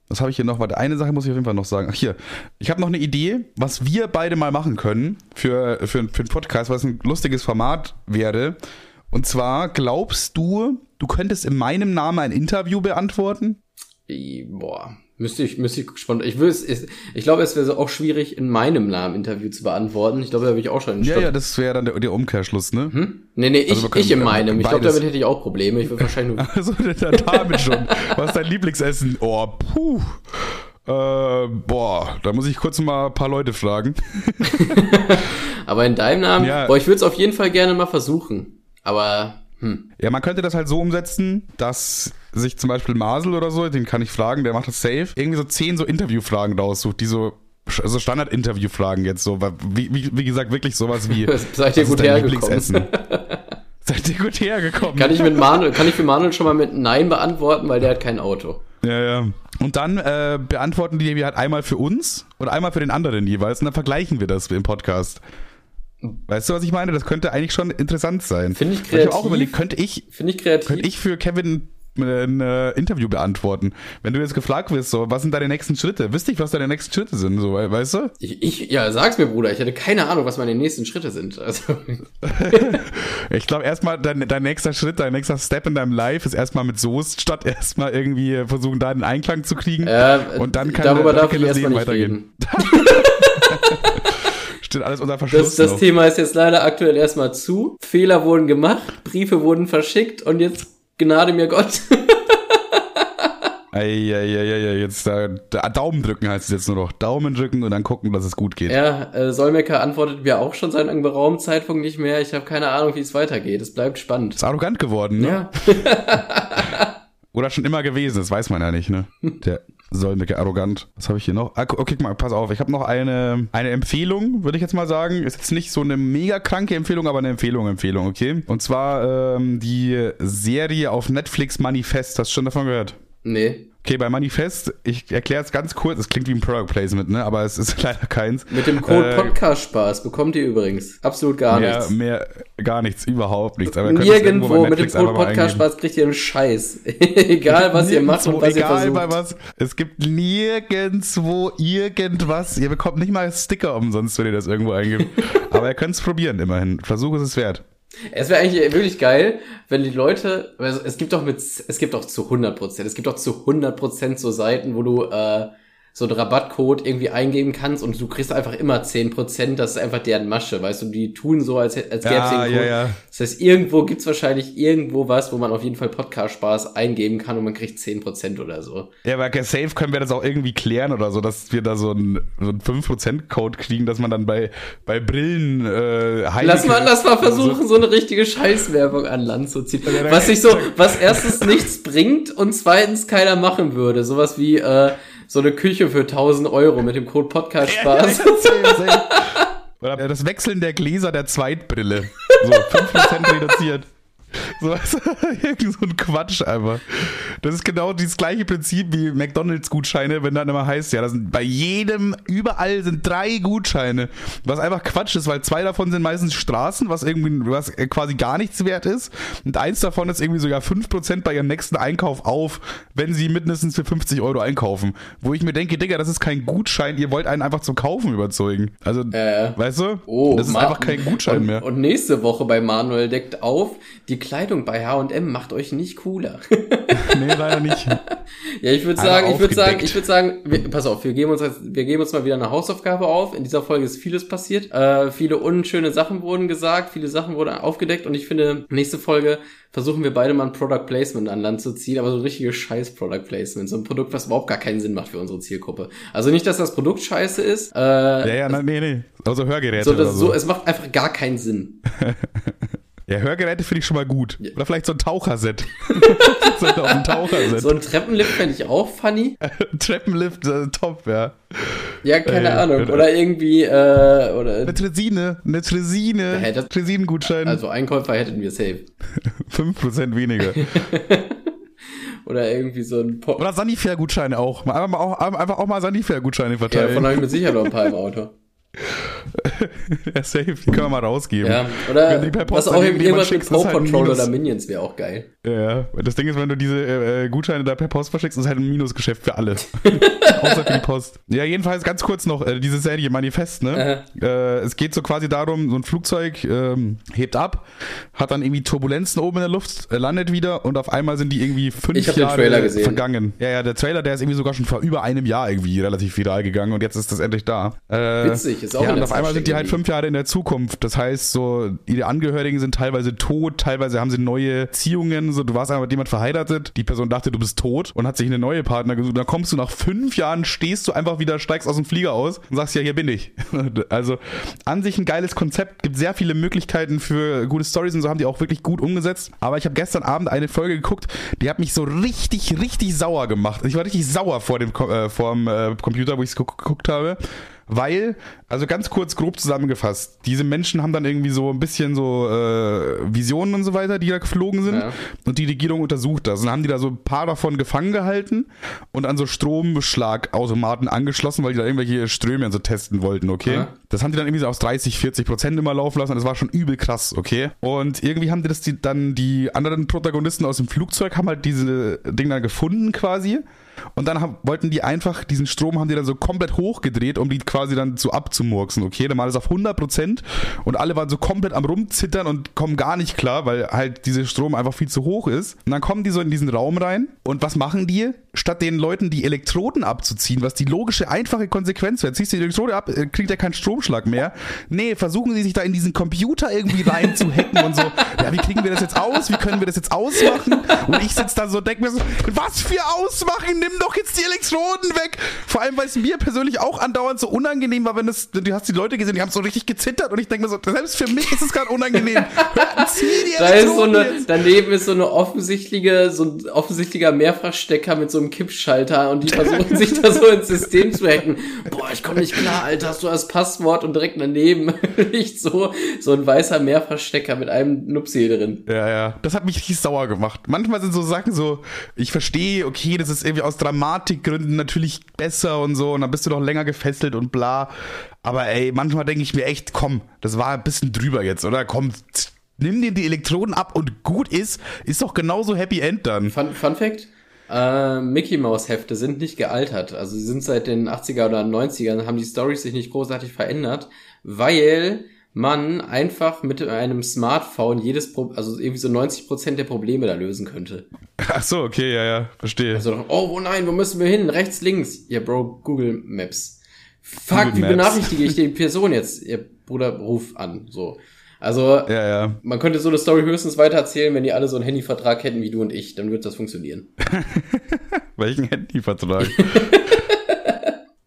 Was habe ich hier noch? Warte, eine Sache muss ich auf jeden Fall noch sagen. Ach hier, ich habe noch eine Idee, was wir beide mal machen können für, für, für einen Podcast, was ein lustiges Format wäre. Und zwar, glaubst du, du könntest in meinem Namen ein Interview beantworten? Boah. Müsste ich, müsste ich spontan. Ich würde es, es- ich glaube, es wäre auch schwierig, in meinem Namen Interview zu beantworten. Ich glaube, da habe ich auch schon. Ja, Stopp- ja, das wäre dann der, der Umkehrschluss, ne? Hm? Nee, nee, ich, Also können- ich in meinem. Ich glaube, damit hätte ich auch Probleme. Ich würde wahrscheinlich nur. Also der damit schon. Was ist dein Lieblingsessen? Oh, puh. Äh, boah, da muss ich kurz mal ein paar Leute fragen. Aber in deinem Namen, Ja. boah, ich würde es auf jeden Fall gerne mal versuchen. Aber, hm. Ja, man könnte das halt so umsetzen, dass sich zum Beispiel Masel oder so, den kann ich fragen, der macht das safe, irgendwie so zehn so Interviewfragen raussucht, die so also Standard-Interviewfragen jetzt so, wie, wie, wie gesagt, wirklich sowas wie Seid ihr gut hergekommen? Seid ihr gut hergekommen? Kann ich mit Manuel, kann ich für Manuel schon mal mit Nein beantworten, weil der hat kein Auto. Ja, ja. Und dann äh, beantworten die halt einmal für uns und einmal für den anderen jeweils und dann vergleichen wir das im Podcast. Weißt du, was ich meine? Das könnte eigentlich schon interessant sein. Finde ich Und Ich habe auch kreativ. überlegt, könnte ich, Finde ich kreativ. könnte ich für Kevin ein äh, Interview beantworten? Wenn du jetzt gefragt wirst, so, was sind deine nächsten Schritte? Wüsste ich, was deine nächsten Schritte sind, so, we- weißt du? Ich, ich, ja, sag's mir, Bruder. Ich hätte keine Ahnung, was meine nächsten Schritte sind. Also, Ich glaube, erstmal dein, dein nächster Schritt, dein nächster Step in deinem Life ist erstmal mit Soest, statt erstmal irgendwie versuchen, da einen Einklang zu kriegen. äh, und dann kann, darüber dann darf kann ich das Leben weitergehen. Steht alles unter Verschluss. Das, das. Thema ist jetzt leider aktuell erstmal zu. Fehler wurden gemacht, Briefe wurden verschickt und jetzt Gnade mir Gott. Eieieiei, jetzt da, da, Daumen drücken heißt es jetzt nur noch. Daumen drücken und dann gucken, dass es gut geht. ja, äh, Solmecker antwortet mir auch schon seit einem geraumen Zeitpunkt nicht mehr. Ich habe keine Ahnung, wie es weitergeht. Es bleibt spannend. Ist arrogant geworden, ne? Ja. Oder schon immer gewesen, das weiß man ja nicht, ne? Der Solmecke arrogant. Was habe ich hier noch? Ah, okay, guck mal, pass auf. Ich habe noch eine, eine Empfehlung, würde ich jetzt mal sagen. Ist jetzt nicht so eine mega kranke Empfehlung, aber eine Empfehlung, Empfehlung, okay? Und zwar ähm, die Serie auf Netflix Manifest. Hast du schon davon gehört? Nee. Okay, bei Manifest, ich erkläre es ganz kurz, es klingt wie ein Product Placement, ne? Aber es ist leider keins. Mit dem Code Äh, Podcast Spaß bekommt ihr übrigens absolut gar mehr, nichts. mehr, gar nichts, überhaupt nichts. Aber Nirgendwo mit dem Code Podcast. Spaß kriegt ihr einen Scheiß. Egal was ihr macht und was ihr versucht. bei was. Es gibt nirgendwo irgendwas. Ihr bekommt nicht mal Sticker umsonst, wenn ihr das irgendwo eingibt. Aber ihr könnt es probieren, immerhin. Versuch ist es wert. Es wäre eigentlich wirklich geil, wenn die Leute, also es gibt doch mit, es gibt doch zu 100 Prozent, es gibt doch zu 100 Prozent so Seiten, wo du äh, so einen Rabattcode irgendwie eingeben kannst und du kriegst einfach immer 10 Prozent. Das ist einfach deren Masche, weißt du? Die tun so, als, als gäbe es Ja, den ja, Code. ja. Das heißt, irgendwo gibt's wahrscheinlich irgendwo was, wo man auf jeden Fall Podcast-Spaß eingeben kann und man kriegt 10 Prozent oder so. Ja, aber safe können wir das auch irgendwie klären oder so, dass wir da so einen, so einen 5%-Code kriegen, dass man dann bei, bei Brillen äh, Lass Heineken- mal, lass mal versuchen, so eine richtige Scheißwerbung an Land zu ziehen. Ja, Was sich so, was erstens nichts bringt und zweitens keiner machen würde. Sowas wie äh, so eine Küche für 1000 Euro mit dem Code Podcast Spaß. Oder das Wechseln der Gläser der Zweitbrille. So, 5% reduziert. So, du, irgendwie so ein Quatsch einfach. Das ist genau dieses gleiche Prinzip wie McDonalds-Gutscheine, wenn dann immer heißt, ja, das sind bei jedem, überall sind drei Gutscheine. Was einfach Quatsch ist, weil zwei davon sind meistens Straßen, was irgendwie, was quasi gar nichts wert ist. Und eins davon ist irgendwie sogar 5% bei ihrem nächsten Einkauf auf, wenn sie mindestens für 50 Euro einkaufen. Wo ich mir denke, Digga, das ist kein Gutschein, ihr wollt einen einfach zum Kaufen überzeugen. Also, Äh. weißt du? Oh, das ist Ma- einfach kein Gutschein und, mehr. Und nächste Woche bei Manuel deckt auf, die Kleidung bei H&M macht euch nicht cooler. nee, leider nicht. Ja, ich würde sagen, ich würde sagen, ich würde sagen, wir, pass auf, wir geben uns jetzt, wir geben uns mal wieder eine Hausaufgabe auf. In dieser Folge ist vieles passiert. Äh, viele unschöne Sachen wurden gesagt, viele Sachen wurden aufgedeckt und ich finde, nächste Folge versuchen wir beide mal ein Product Placement an Land zu ziehen, aber so ein richtiges scheiß Product Placement, so ein Produkt, was überhaupt gar keinen Sinn macht für unsere Zielgruppe. Also nicht, dass das Produkt scheiße ist, äh, Ja, ja, na, nee, nee. Also Hörgeräte so, oder das, so. so, es macht einfach gar keinen Sinn. Ja, Hörgeräte finde ich schon mal gut. Oder vielleicht so ein Taucherset. so ein Taucherset. So ein Treppenlift fände ich auch funny. Treppenlift, top, ja. Ja, keine Äh, Ahnung. genau. Oder irgendwie, äh, oder, Eine Tresine, eine Tresine. Das- Tresinengutschein. also Einkäufer hätten wir safe. 5% weniger. Oder irgendwie so ein Pop. Oder Sanifair-Gutscheine auch. Einfach, auch. einfach auch mal Sanifair-Gutscheine Ja, verteilen. davon habe ich mit Sicherheit noch ein paar im Auto. Ja, safe. Die können wir mal rausgeben. Ja, oder was auch irgendwas mit ist Paw halt oder Minions wäre auch geil. Ja, das Ding ist, wenn du diese äh, Gutscheine da per Post verschickst, ist es halt ein Minusgeschäft für alle. Außer für die Post. Ja, jedenfalls ganz kurz noch, äh, diese Serie Manifest, ne? Äh, es geht so quasi darum, so ein Flugzeug ähm, hebt ab, hat dann irgendwie Turbulenzen oben in der Luft, äh, landet wieder und auf einmal sind die irgendwie fünf Ich den Jahre Trailer gesehen. vergangen. Ja, ja, der Trailer, der ist irgendwie sogar schon vor über einem Jahr irgendwie relativ viral gegangen und jetzt ist das endlich da. Äh, Witzig, ist auch Ja, und auf einmal sind die halt fünf Jahre in der Zukunft. Das heißt, so, ihre Angehörigen sind teilweise tot, teilweise haben sie neue Beziehungen. So, du warst einfach mit jemand verheiratet, die Person dachte, du bist tot und hat sich eine neue Partner gesucht. Dann kommst du nach fünf Jahren, stehst du einfach wieder, steigst aus dem Flieger aus und sagst, ja, hier bin ich. Also an sich ein geiles Konzept, gibt sehr viele Möglichkeiten für gute Stories und so haben die auch wirklich gut umgesetzt. Aber ich habe gestern Abend eine Folge geguckt, die hat mich so richtig, richtig sauer gemacht. Ich war richtig sauer vor dem, äh, vor dem äh, Computer, wo ich es geguckt habe. Weil, also ganz kurz grob zusammengefasst, diese Menschen haben dann irgendwie so ein bisschen so äh, Visionen und so weiter, die da geflogen sind. Ja. Und die Regierung untersucht das. Und dann haben die da so ein paar davon gefangen gehalten und an so Strombeschlagautomaten angeschlossen, weil die da irgendwelche Ströme so testen wollten, okay? Ja. Das haben die dann irgendwie so aus 30, 40 Prozent immer laufen lassen. und Das war schon übel krass, okay? Und irgendwie haben die das die, dann, die anderen Protagonisten aus dem Flugzeug haben halt diese Dinge dann gefunden quasi. Und dann haben, wollten die einfach, diesen Strom haben die dann so komplett hochgedreht, um die quasi dann so abzumurksen, okay? Dann war das auf 100 Prozent und alle waren so komplett am rumzittern und kommen gar nicht klar, weil halt dieser Strom einfach viel zu hoch ist. Und dann kommen die so in diesen Raum rein und was machen die? Statt den Leuten die Elektroden abzuziehen, was die logische, einfache Konsequenz wäre, ziehst du die Elektrode ab, äh, kriegt er keinen Stromschlag mehr. Nee, versuchen sie sich da in diesen Computer irgendwie rein zu hacken und so. Ja, wie kriegen wir das jetzt aus? Wie können wir das jetzt ausmachen? Und ich sitze da so und denke mir so, was für ausmachen? Nimm doch jetzt die Elektroden weg. Vor allem, weil es mir persönlich auch andauernd so unangenehm war, wenn das, du hast die Leute gesehen, die haben so richtig gezittert und ich denke mir so, selbst für mich ist es gerade unangenehm. Hör, zieh die Da ist so eine, jetzt. daneben ist so eine offensichtliche, so ein offensichtlicher Mehrfachstecker mit so einem Kippschalter und die versuchen sich da so ins System zu hacken. Boah, ich komme nicht klar, Alter, hast du das Passwort und direkt daneben liegt so, so ein weißer Mehrfachstecker mit einem Nupsi drin. Ja, ja. Das hat mich richtig sauer gemacht. Manchmal sind so Sachen so, ich verstehe, okay, das ist irgendwie aus Dramatikgründen natürlich besser und so, und dann bist du doch länger gefesselt und bla. Aber ey, manchmal denke ich mir echt, komm, das war ein bisschen drüber jetzt, oder? Komm, nimm dir die Elektroden ab und gut ist, ist doch genauso Happy End dann. Fun, Fun Fact, äh, Mickey Mouse Hefte sind nicht gealtert. Also sie sind seit den 80er oder 90ern, haben die Stories sich nicht großartig verändert, weil man einfach mit einem Smartphone jedes, Pro also irgendwie so 90% der Probleme da lösen könnte. Ach so, okay, ja, ja, verstehe. Also, oh, wo nein, wo müssen wir hin? Rechts, links. Ja, Bro, Google Maps. Fuck, Google wie Maps. benachrichtige ich die Person jetzt? Ihr Bruder, ruf an, so. Also, ja, ja. man könnte so eine Story höchstens weitererzählen, wenn die alle so einen Handyvertrag hätten wie du und ich, dann wird das funktionieren. Welchen Handyvertrag?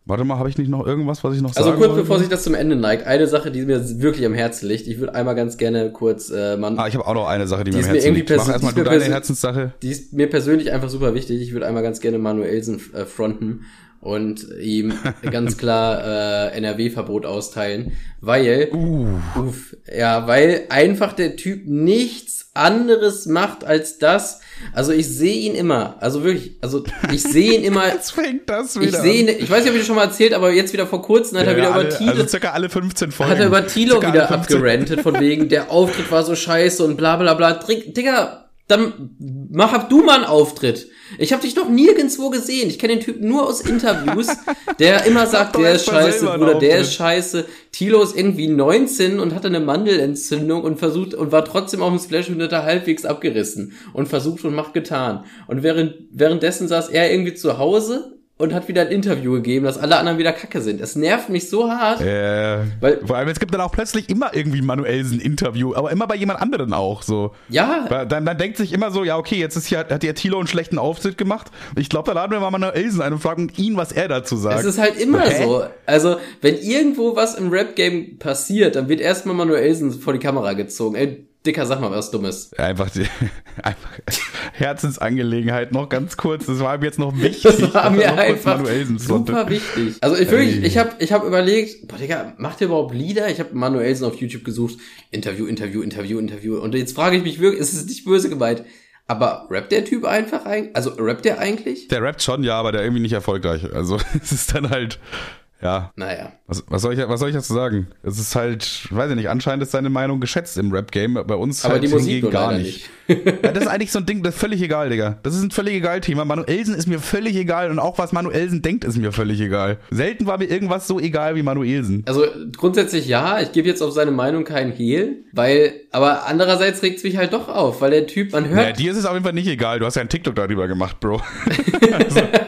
Warte mal, habe ich nicht noch irgendwas, was ich noch Also sagen kurz wollte? bevor sich das zum Ende neigt, eine Sache, die mir wirklich am Herzen liegt. Ich würde einmal ganz gerne kurz, äh, man, Ah, ich habe auch noch eine Sache, die, Die mir am Herzen liegt. Mach erstmal du deine Herzenssache. die ist mir persönlich einfach super wichtig. Ich würde einmal ganz gerne Manuelsen äh, fronten und ihm ganz klar äh, NRW-Verbot austeilen, weil, uff, ja, weil einfach der Typ nichts anderes macht als das. Also ich sehe ihn immer, also wirklich, also ich sehe ihn immer. Jetzt fängt das Ich wieder sehe an. ihn, ich weiß nicht, ob ich das schon mal erzählt, aber jetzt wieder vor kurzem hat er Ja, wieder ja, über alle, Tilo, Also circa alle 15 Folgen. hat er über Tilo wieder alle 15. abgerantet, von wegen, der Auftritt war so scheiße und bla bla bla. Digga, dann mach hab du mal einen Auftritt. Ich habe dich noch nirgendwo gesehen. Ich kenne den Typ nur aus Interviews, der immer sagt, der ist scheiße, Bruder, der ist scheiße. Tilo ist irgendwie 19 und hatte eine Mandelentzündung und versucht und war trotzdem auf dem Splash und hat er halbwegs abgerissen und versucht und macht getan. Und während, währenddessen saß er irgendwie zu Hause und hat wieder ein Interview gegeben, dass alle anderen wieder kacke sind. Es nervt mich so hart. Äh, Weil- vor allem, es gibt dann auch plötzlich immer irgendwie Manuelsen Interview, aber immer bei jemand anderen auch so. Ja, Weil Dann, dann denkt sich immer so, ja, okay, jetzt ist hier, hat der Tilo einen schlechten Auftritt gemacht. Ich glaube, da laden wir mal Manuelsen ein und fragen ihn, was er dazu sagt. Es ist halt immer Hä? so. Also, wenn irgendwo was im Rap-Game passiert, dann wird erstmal Manuelsen vor die Kamera gezogen. Ey, Dicker, sag mal was Dummes. Einfach, die, einfach Herzensangelegenheit, noch ganz kurz, das war mir jetzt noch wichtig. Das war mir einfach super wichtig. Also ich wirklich, ich habe ich hab überlegt, boah Digga, macht ihr überhaupt Lieder? Ich habe Manuelsen auf YouTube gesucht, Interview, Interview, Interview, Interview. Und jetzt frage ich mich wirklich, es ist nicht böse gemeint, Aber rappt der Typ einfach eigentlich? Also rappt der eigentlich? Der rappt schon, ja, aber der irgendwie nicht erfolgreich. Also es ist dann halt, ja. Naja. Was, was, soll ich, was soll ich dazu sagen? Es ist halt, weiß ich nicht, anscheinend ist seine Meinung geschätzt im Rap-Game, bei uns Aber halt die Musik hingegen gar leider nicht. Ja, das ist eigentlich so ein Ding, das ist völlig egal, Digga. Das ist ein völlig egal Thema. Manuelsen ist mir völlig egal und auch was Manuelsen denkt, ist mir völlig egal. Selten war mir irgendwas so egal wie Manuelsen. Also grundsätzlich ja, ich gebe jetzt auf seine Meinung keinen Hehl, weil, aber andererseits regt es mich halt doch auf, weil der Typ, man hört, Ja, dir ist es auf jeden Fall nicht egal. Du hast ja einen TikTok darüber gemacht, Bro.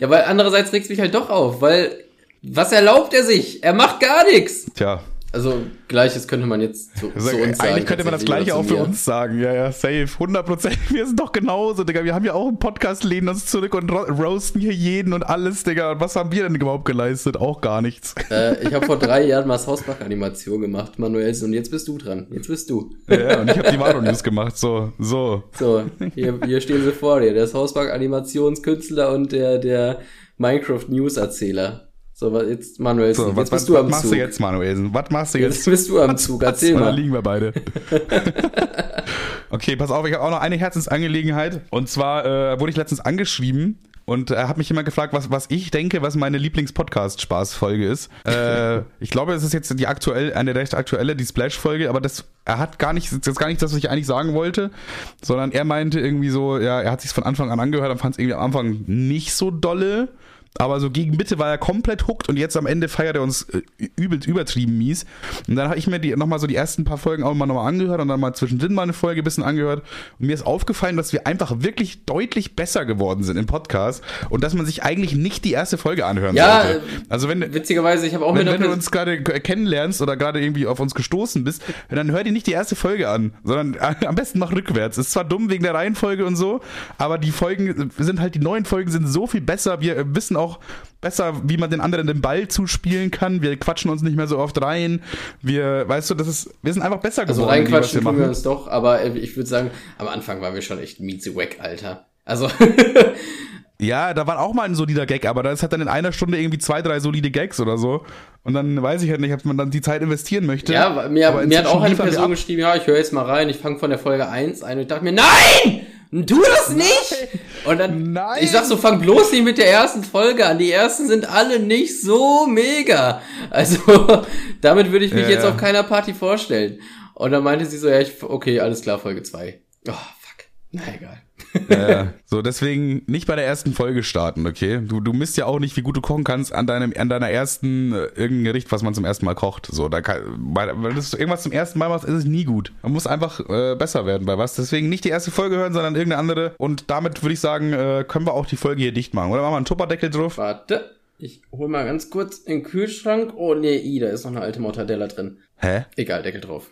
ja, weil andererseits regt mich halt doch auf, weil was erlaubt er sich? Er macht gar nichts. Tja. Also gleiches könnte man jetzt zu, Also, zu uns sagen. eigentlich könnte man das gleiche auch für uns sagen. Ja, ja, safe. 100 Prozent. Wir sind doch genauso, Digga. Wir haben ja auch einen Podcast, lehnen uns zurück und ro roasten hier jeden und alles, Digga. Und was haben wir denn überhaupt geleistet? Auch gar nichts. Äh, ich habe vor drei Jahren mal das Hausbach-Animation gemacht, Manuelsen, und jetzt bist du dran. Jetzt bist du. Ja, ja, und ich habe die Maro-News gemacht. So, so. So, hier, hier stehen sie vor dir. Der Hausbach-Animationskünstler und der, der Minecraft-News-Erzähler. So, was jetzt, Manuelsen, so jetzt was, bist was, du was am machst Zug. du jetzt, Manuelsen? Was machst du Jetzt jetzt? bist du am Zug. Erzähl Da mal. liegen wir beide. okay, pass auf, ich habe auch noch eine Herzensangelegenheit. Und zwar äh, wurde ich letztens angeschrieben und er hat mich immer gefragt, was, was ich denke, was meine Lieblings-Podcast-Spaß-Folge ist. Äh, ich glaube, es ist jetzt die aktuell, eine recht aktuelle, die Splash-Folge, aber das, er hat gar nicht, jetzt gar nicht das, was ich eigentlich sagen wollte, sondern er meinte irgendwie so, ja, er hat sich von Anfang an angehört und fand es irgendwie am Anfang nicht so dolle. Aber so gegen Mitte war er komplett hooked und jetzt am Ende feiert er uns äh, übel übertrieben mies. Und dann habe ich mir die nochmal so die ersten paar Folgen auch mal nochmal angehört und dann mal zwischendrin mal eine Folge ein bisschen angehört. Und mir ist aufgefallen, dass wir einfach wirklich deutlich besser geworden sind im Podcast und dass man sich eigentlich nicht die erste Folge anhören Ja, sollte. Also wenn, Witzigerweise, ich habe auch wenn, wenn du uns gerade kennenlernst oder gerade irgendwie auf uns gestoßen bist, dann hör dir nicht die erste Folge an, sondern am besten mach rückwärts. Ist zwar dumm wegen der Reihenfolge und so, aber die Folgen sind halt, die neuen Folgen sind so viel besser. Wir äh, wissen auch besser, wie man den anderen den Ball zuspielen kann. Wir quatschen uns nicht mehr so oft rein. Wir, weißt du, das ist, wir sind einfach besser Also geworden. was reinquatschen tun wir uns doch, aber äh, ich würde sagen, am Anfang waren wir schon echt mieze wack, Alter. Also, Ja, da war auch mal ein solider Gag, aber das hat dann in einer Stunde irgendwie zwei, drei solide Gags oder so. Und dann weiß ich halt nicht, ob man dann die Zeit investieren möchte. ja, mir, mir hat auch eine Person geschrieben, ja, ich höre jetzt mal rein, ich fange von der Folge 1 ein und ich dachte mir, nein! Tu das nicht! Und dann, Nein! ich sag so, fang bloß nicht mit der ersten Folge an. Die ersten sind alle nicht so mega. Also, damit würde ich mich Ja, jetzt ja. auf keiner Party vorstellen. Und dann meinte sie so, ja, ich, okay, alles klar, Folge 2. Oh, fuck. Na egal. Ja, so, deswegen nicht bei der ersten Folge starten, okay? Du, du misst ja auch nicht, wie gut du kochen kannst an deinem, an deiner ersten, äh, irgendein Gericht, was man zum ersten Mal kocht. So, da kann, weil, weil du irgendwas zum ersten Mal machst, ist es nie gut. Man muss einfach äh, besser werden bei was. Deswegen nicht die erste Folge hören, sondern irgendeine andere. Und damit würde ich sagen, äh, können wir auch die Folge hier dicht machen. Oder machen wir einen Tupperdeckel drauf? Warte, ich hol mal ganz kurz in den Kühlschrank. Oh nee, i, da ist noch eine alte Mortadella drin. Hä? Egal, Deckel drauf.